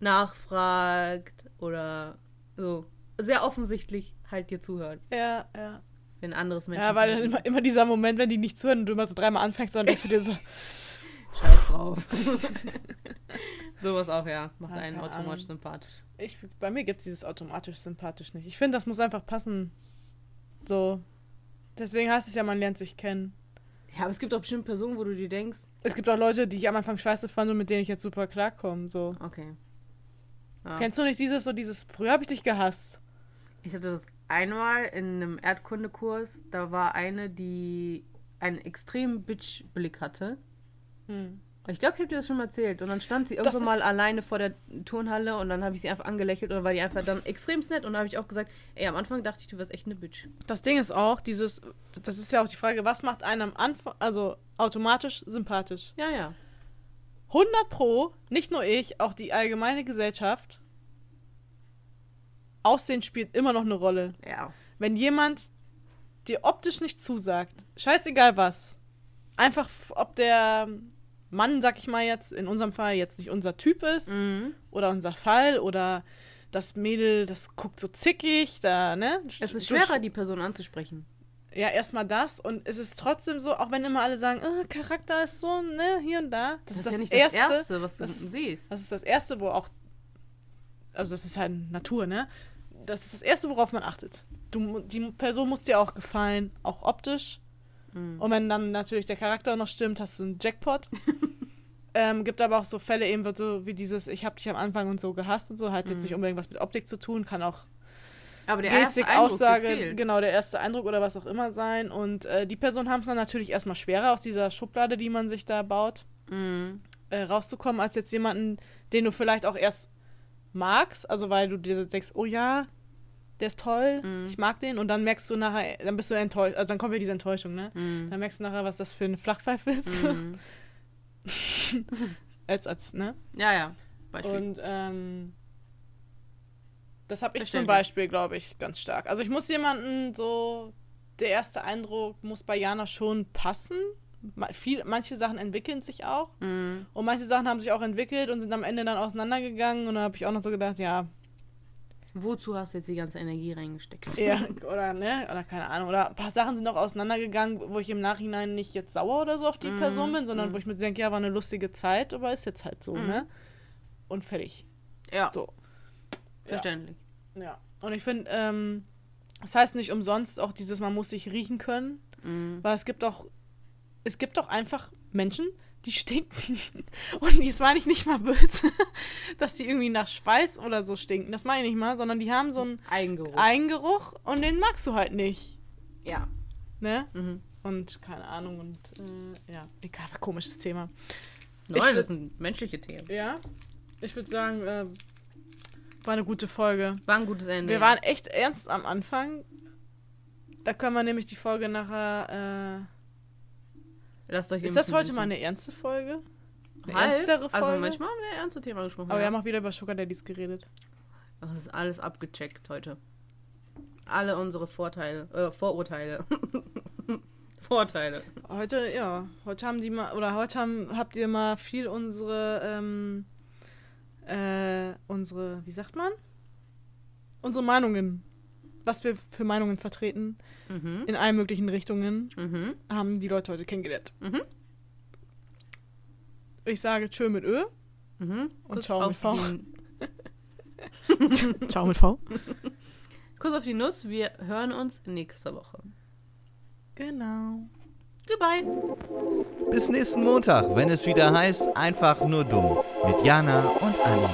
Speaker 1: nachfragt oder so sehr offensichtlich halt dir zuhört,
Speaker 2: Ja, ja.
Speaker 1: wenn anderes Menschen.
Speaker 2: Ja, weil dann immer, immer dieser Moment, wenn die nicht zuhören und du immer so dreimal anfängst, dann denkst du dir so,
Speaker 1: Scheiß drauf. Sowas auch, ja. Macht
Speaker 2: Ah,
Speaker 1: einen
Speaker 2: keine
Speaker 1: automatisch
Speaker 2: Ahnung.
Speaker 1: sympathisch.
Speaker 2: ich, bei mir gibt es dieses automatisch sympathisch nicht. Ich finde, das muss einfach passen. So. Deswegen heißt es ja, man lernt sich kennen.
Speaker 1: Ja, aber es gibt auch bestimmt Personen, wo du dir denkst,
Speaker 2: Es gibt auch Leute, die ich am Anfang scheiße fand und mit denen ich jetzt super klarkomme. So.
Speaker 1: okay. Ja.
Speaker 2: Kennst du nicht dieses, so dieses, früher habe ich dich gehasst.
Speaker 1: Ich hatte das einmal in einem Erdkundekurs. Da war eine, die einen extremen Bitch-Blick hatte.
Speaker 2: Hm.
Speaker 1: Ich glaube, ich habe dir das schon mal erzählt. Und dann stand sie irgendwann mal alleine vor der Turnhalle und dann habe ich sie einfach angelächelt und dann war die einfach dann extrem nett. Und dann habe ich auch gesagt, ey, am Anfang dachte ich, du wärst echt eine Bitch.
Speaker 2: Das Ding ist auch, dieses, das ist ja auch die Frage, was macht einen am Anfang, also automatisch sympathisch?
Speaker 1: Ja, ja.
Speaker 2: 100 Pro, nicht nur ich, auch die allgemeine Gesellschaft. Aussehen spielt immer noch eine Rolle.
Speaker 1: Ja.
Speaker 2: Wenn jemand dir optisch nicht zusagt, scheißegal was, einfach ob der Mann, sag ich mal jetzt, in unserem Fall jetzt nicht unser Typ ist
Speaker 1: Mhm.
Speaker 2: oder unser Fall oder das Mädel, das guckt so zickig, da, ne?
Speaker 1: Es ist schwerer, die Person anzusprechen.
Speaker 2: Ja, erstmal das und es ist trotzdem so, auch wenn immer alle sagen, äh, Charakter ist so, ne, hier und da. Das, ist das,
Speaker 1: ja nicht
Speaker 2: Erste.
Speaker 1: das Erste, was du
Speaker 2: das ist-
Speaker 1: siehst.
Speaker 2: Das ist das Erste, wo auch. Also, das ist halt Natur, ne? Das ist das Erste, worauf man achtet. Du, die Person muss dir auch gefallen, auch optisch.
Speaker 1: Mhm.
Speaker 2: Und wenn dann natürlich der Charakter noch stimmt, hast du einen Jackpot. ähm, gibt aber auch so Fälle eben so wie dieses, ich hab dich am Anfang und so gehasst und so, hat
Speaker 1: Mhm.
Speaker 2: jetzt nicht unbedingt was mit Optik zu tun, kann auch
Speaker 1: Aber der
Speaker 2: Gestik,
Speaker 1: erste Eindruck,
Speaker 2: Aussage,
Speaker 1: der zählt.
Speaker 2: genau, der erste Eindruck oder was auch immer sein. Und äh, die Personen haben es dann natürlich erstmal schwerer aus dieser Schublade, die man sich da baut,
Speaker 1: Mhm.
Speaker 2: äh, rauszukommen, als jetzt jemanden, den du vielleicht auch erst magst, also weil du dir so denkst, oh ja, der ist toll,
Speaker 1: Mhm.
Speaker 2: ich mag den und dann merkst du nachher, dann bist du enttäuscht, also dann kommt wieder diese Enttäuschung, ne?
Speaker 1: Mhm.
Speaker 2: Dann merkst du nachher, was das für eine Flachpfeife ist.
Speaker 1: Mhm.
Speaker 2: als, als, ne?
Speaker 1: Ja, ja. Beispiel.
Speaker 2: Und ähm, das habe ich zum. Beispiel, glaube ich, ganz stark. Also ich muss jemanden so, der erste Eindruck muss bei Jana schon passen. Viel, manche Sachen entwickeln sich auch.
Speaker 1: Mhm.
Speaker 2: Und manche Sachen haben sich auch entwickelt und sind am Ende dann auseinandergegangen. Und da habe ich auch noch so gedacht, ja,
Speaker 1: Wozu hast du jetzt die ganze Energie reingesteckt?
Speaker 2: ja, oder ne, oder keine Ahnung. Oder ein paar Sachen sind auch auseinandergegangen, wo ich im Nachhinein nicht jetzt sauer oder so auf die
Speaker 1: Mhm,
Speaker 2: Person bin, sondern
Speaker 1: mhm.
Speaker 2: wo ich mir denke, ja, war eine lustige Zeit, aber ist jetzt halt so,
Speaker 1: Mhm.
Speaker 2: ne? Und fertig.
Speaker 1: Ja,
Speaker 2: So.
Speaker 1: verständlich.
Speaker 2: Ja. Und ich finde, ähm, das heißt nicht umsonst auch dieses, man muss sich riechen können,
Speaker 1: Mhm.
Speaker 2: weil es gibt auch, es gibt auch einfach Menschen, die stinken. Und das meine ich nicht mal böse, dass die irgendwie nach Speis oder so stinken. Das meine ich nicht mal, sondern die haben so einen
Speaker 1: Eigengeruch.
Speaker 2: Eigengeruch und den magst du halt nicht.
Speaker 1: ja.
Speaker 2: Ne?
Speaker 1: Mhm.
Speaker 2: Und keine Ahnung und äh, ja, egal, komisches Thema.
Speaker 1: Nein,
Speaker 2: würd-
Speaker 1: das sind menschliche Themen.
Speaker 2: Ja, ich würde sagen, äh, war eine gute Folge.
Speaker 1: War ein gutes Ende.
Speaker 2: Wir waren echt ernst am Anfang. Da können wir nämlich die Folge nachher.
Speaker 1: Lasst euch
Speaker 2: ist das heute mal eine ernste Folge? Eine
Speaker 1: Halb.
Speaker 2: ernstere Folge?
Speaker 1: Also manchmal haben wir ernste Themen gesprochen.
Speaker 2: Aber wir
Speaker 1: ja.
Speaker 2: haben auch wieder über Sugar Daddies geredet.
Speaker 1: Das ist alles abgecheckt heute. Alle unsere Vorteile, äh, Vorurteile. Vorteile.
Speaker 2: Heute, ja, heute haben die mal, oder heute haben, habt ihr mal viel unsere, ähm, äh, unsere, wie sagt man? Unsere Meinungen, was wir für Meinungen vertreten,
Speaker 1: mhm.
Speaker 2: in allen möglichen Richtungen
Speaker 1: mhm.
Speaker 2: haben die Leute heute kennengelernt.
Speaker 1: Mhm.
Speaker 2: Ich sage Tschö mit Ö
Speaker 1: mhm.
Speaker 2: und
Speaker 1: Kuss
Speaker 2: Ciao mit V. Ciao mit V.
Speaker 1: Kuss auf die Nuss, wir hören uns nächste Woche.
Speaker 2: Genau.
Speaker 1: Goodbye.
Speaker 3: Bis nächsten Montag, wenn es wieder heißt, einfach nur dumm. Mit Jana und Anni.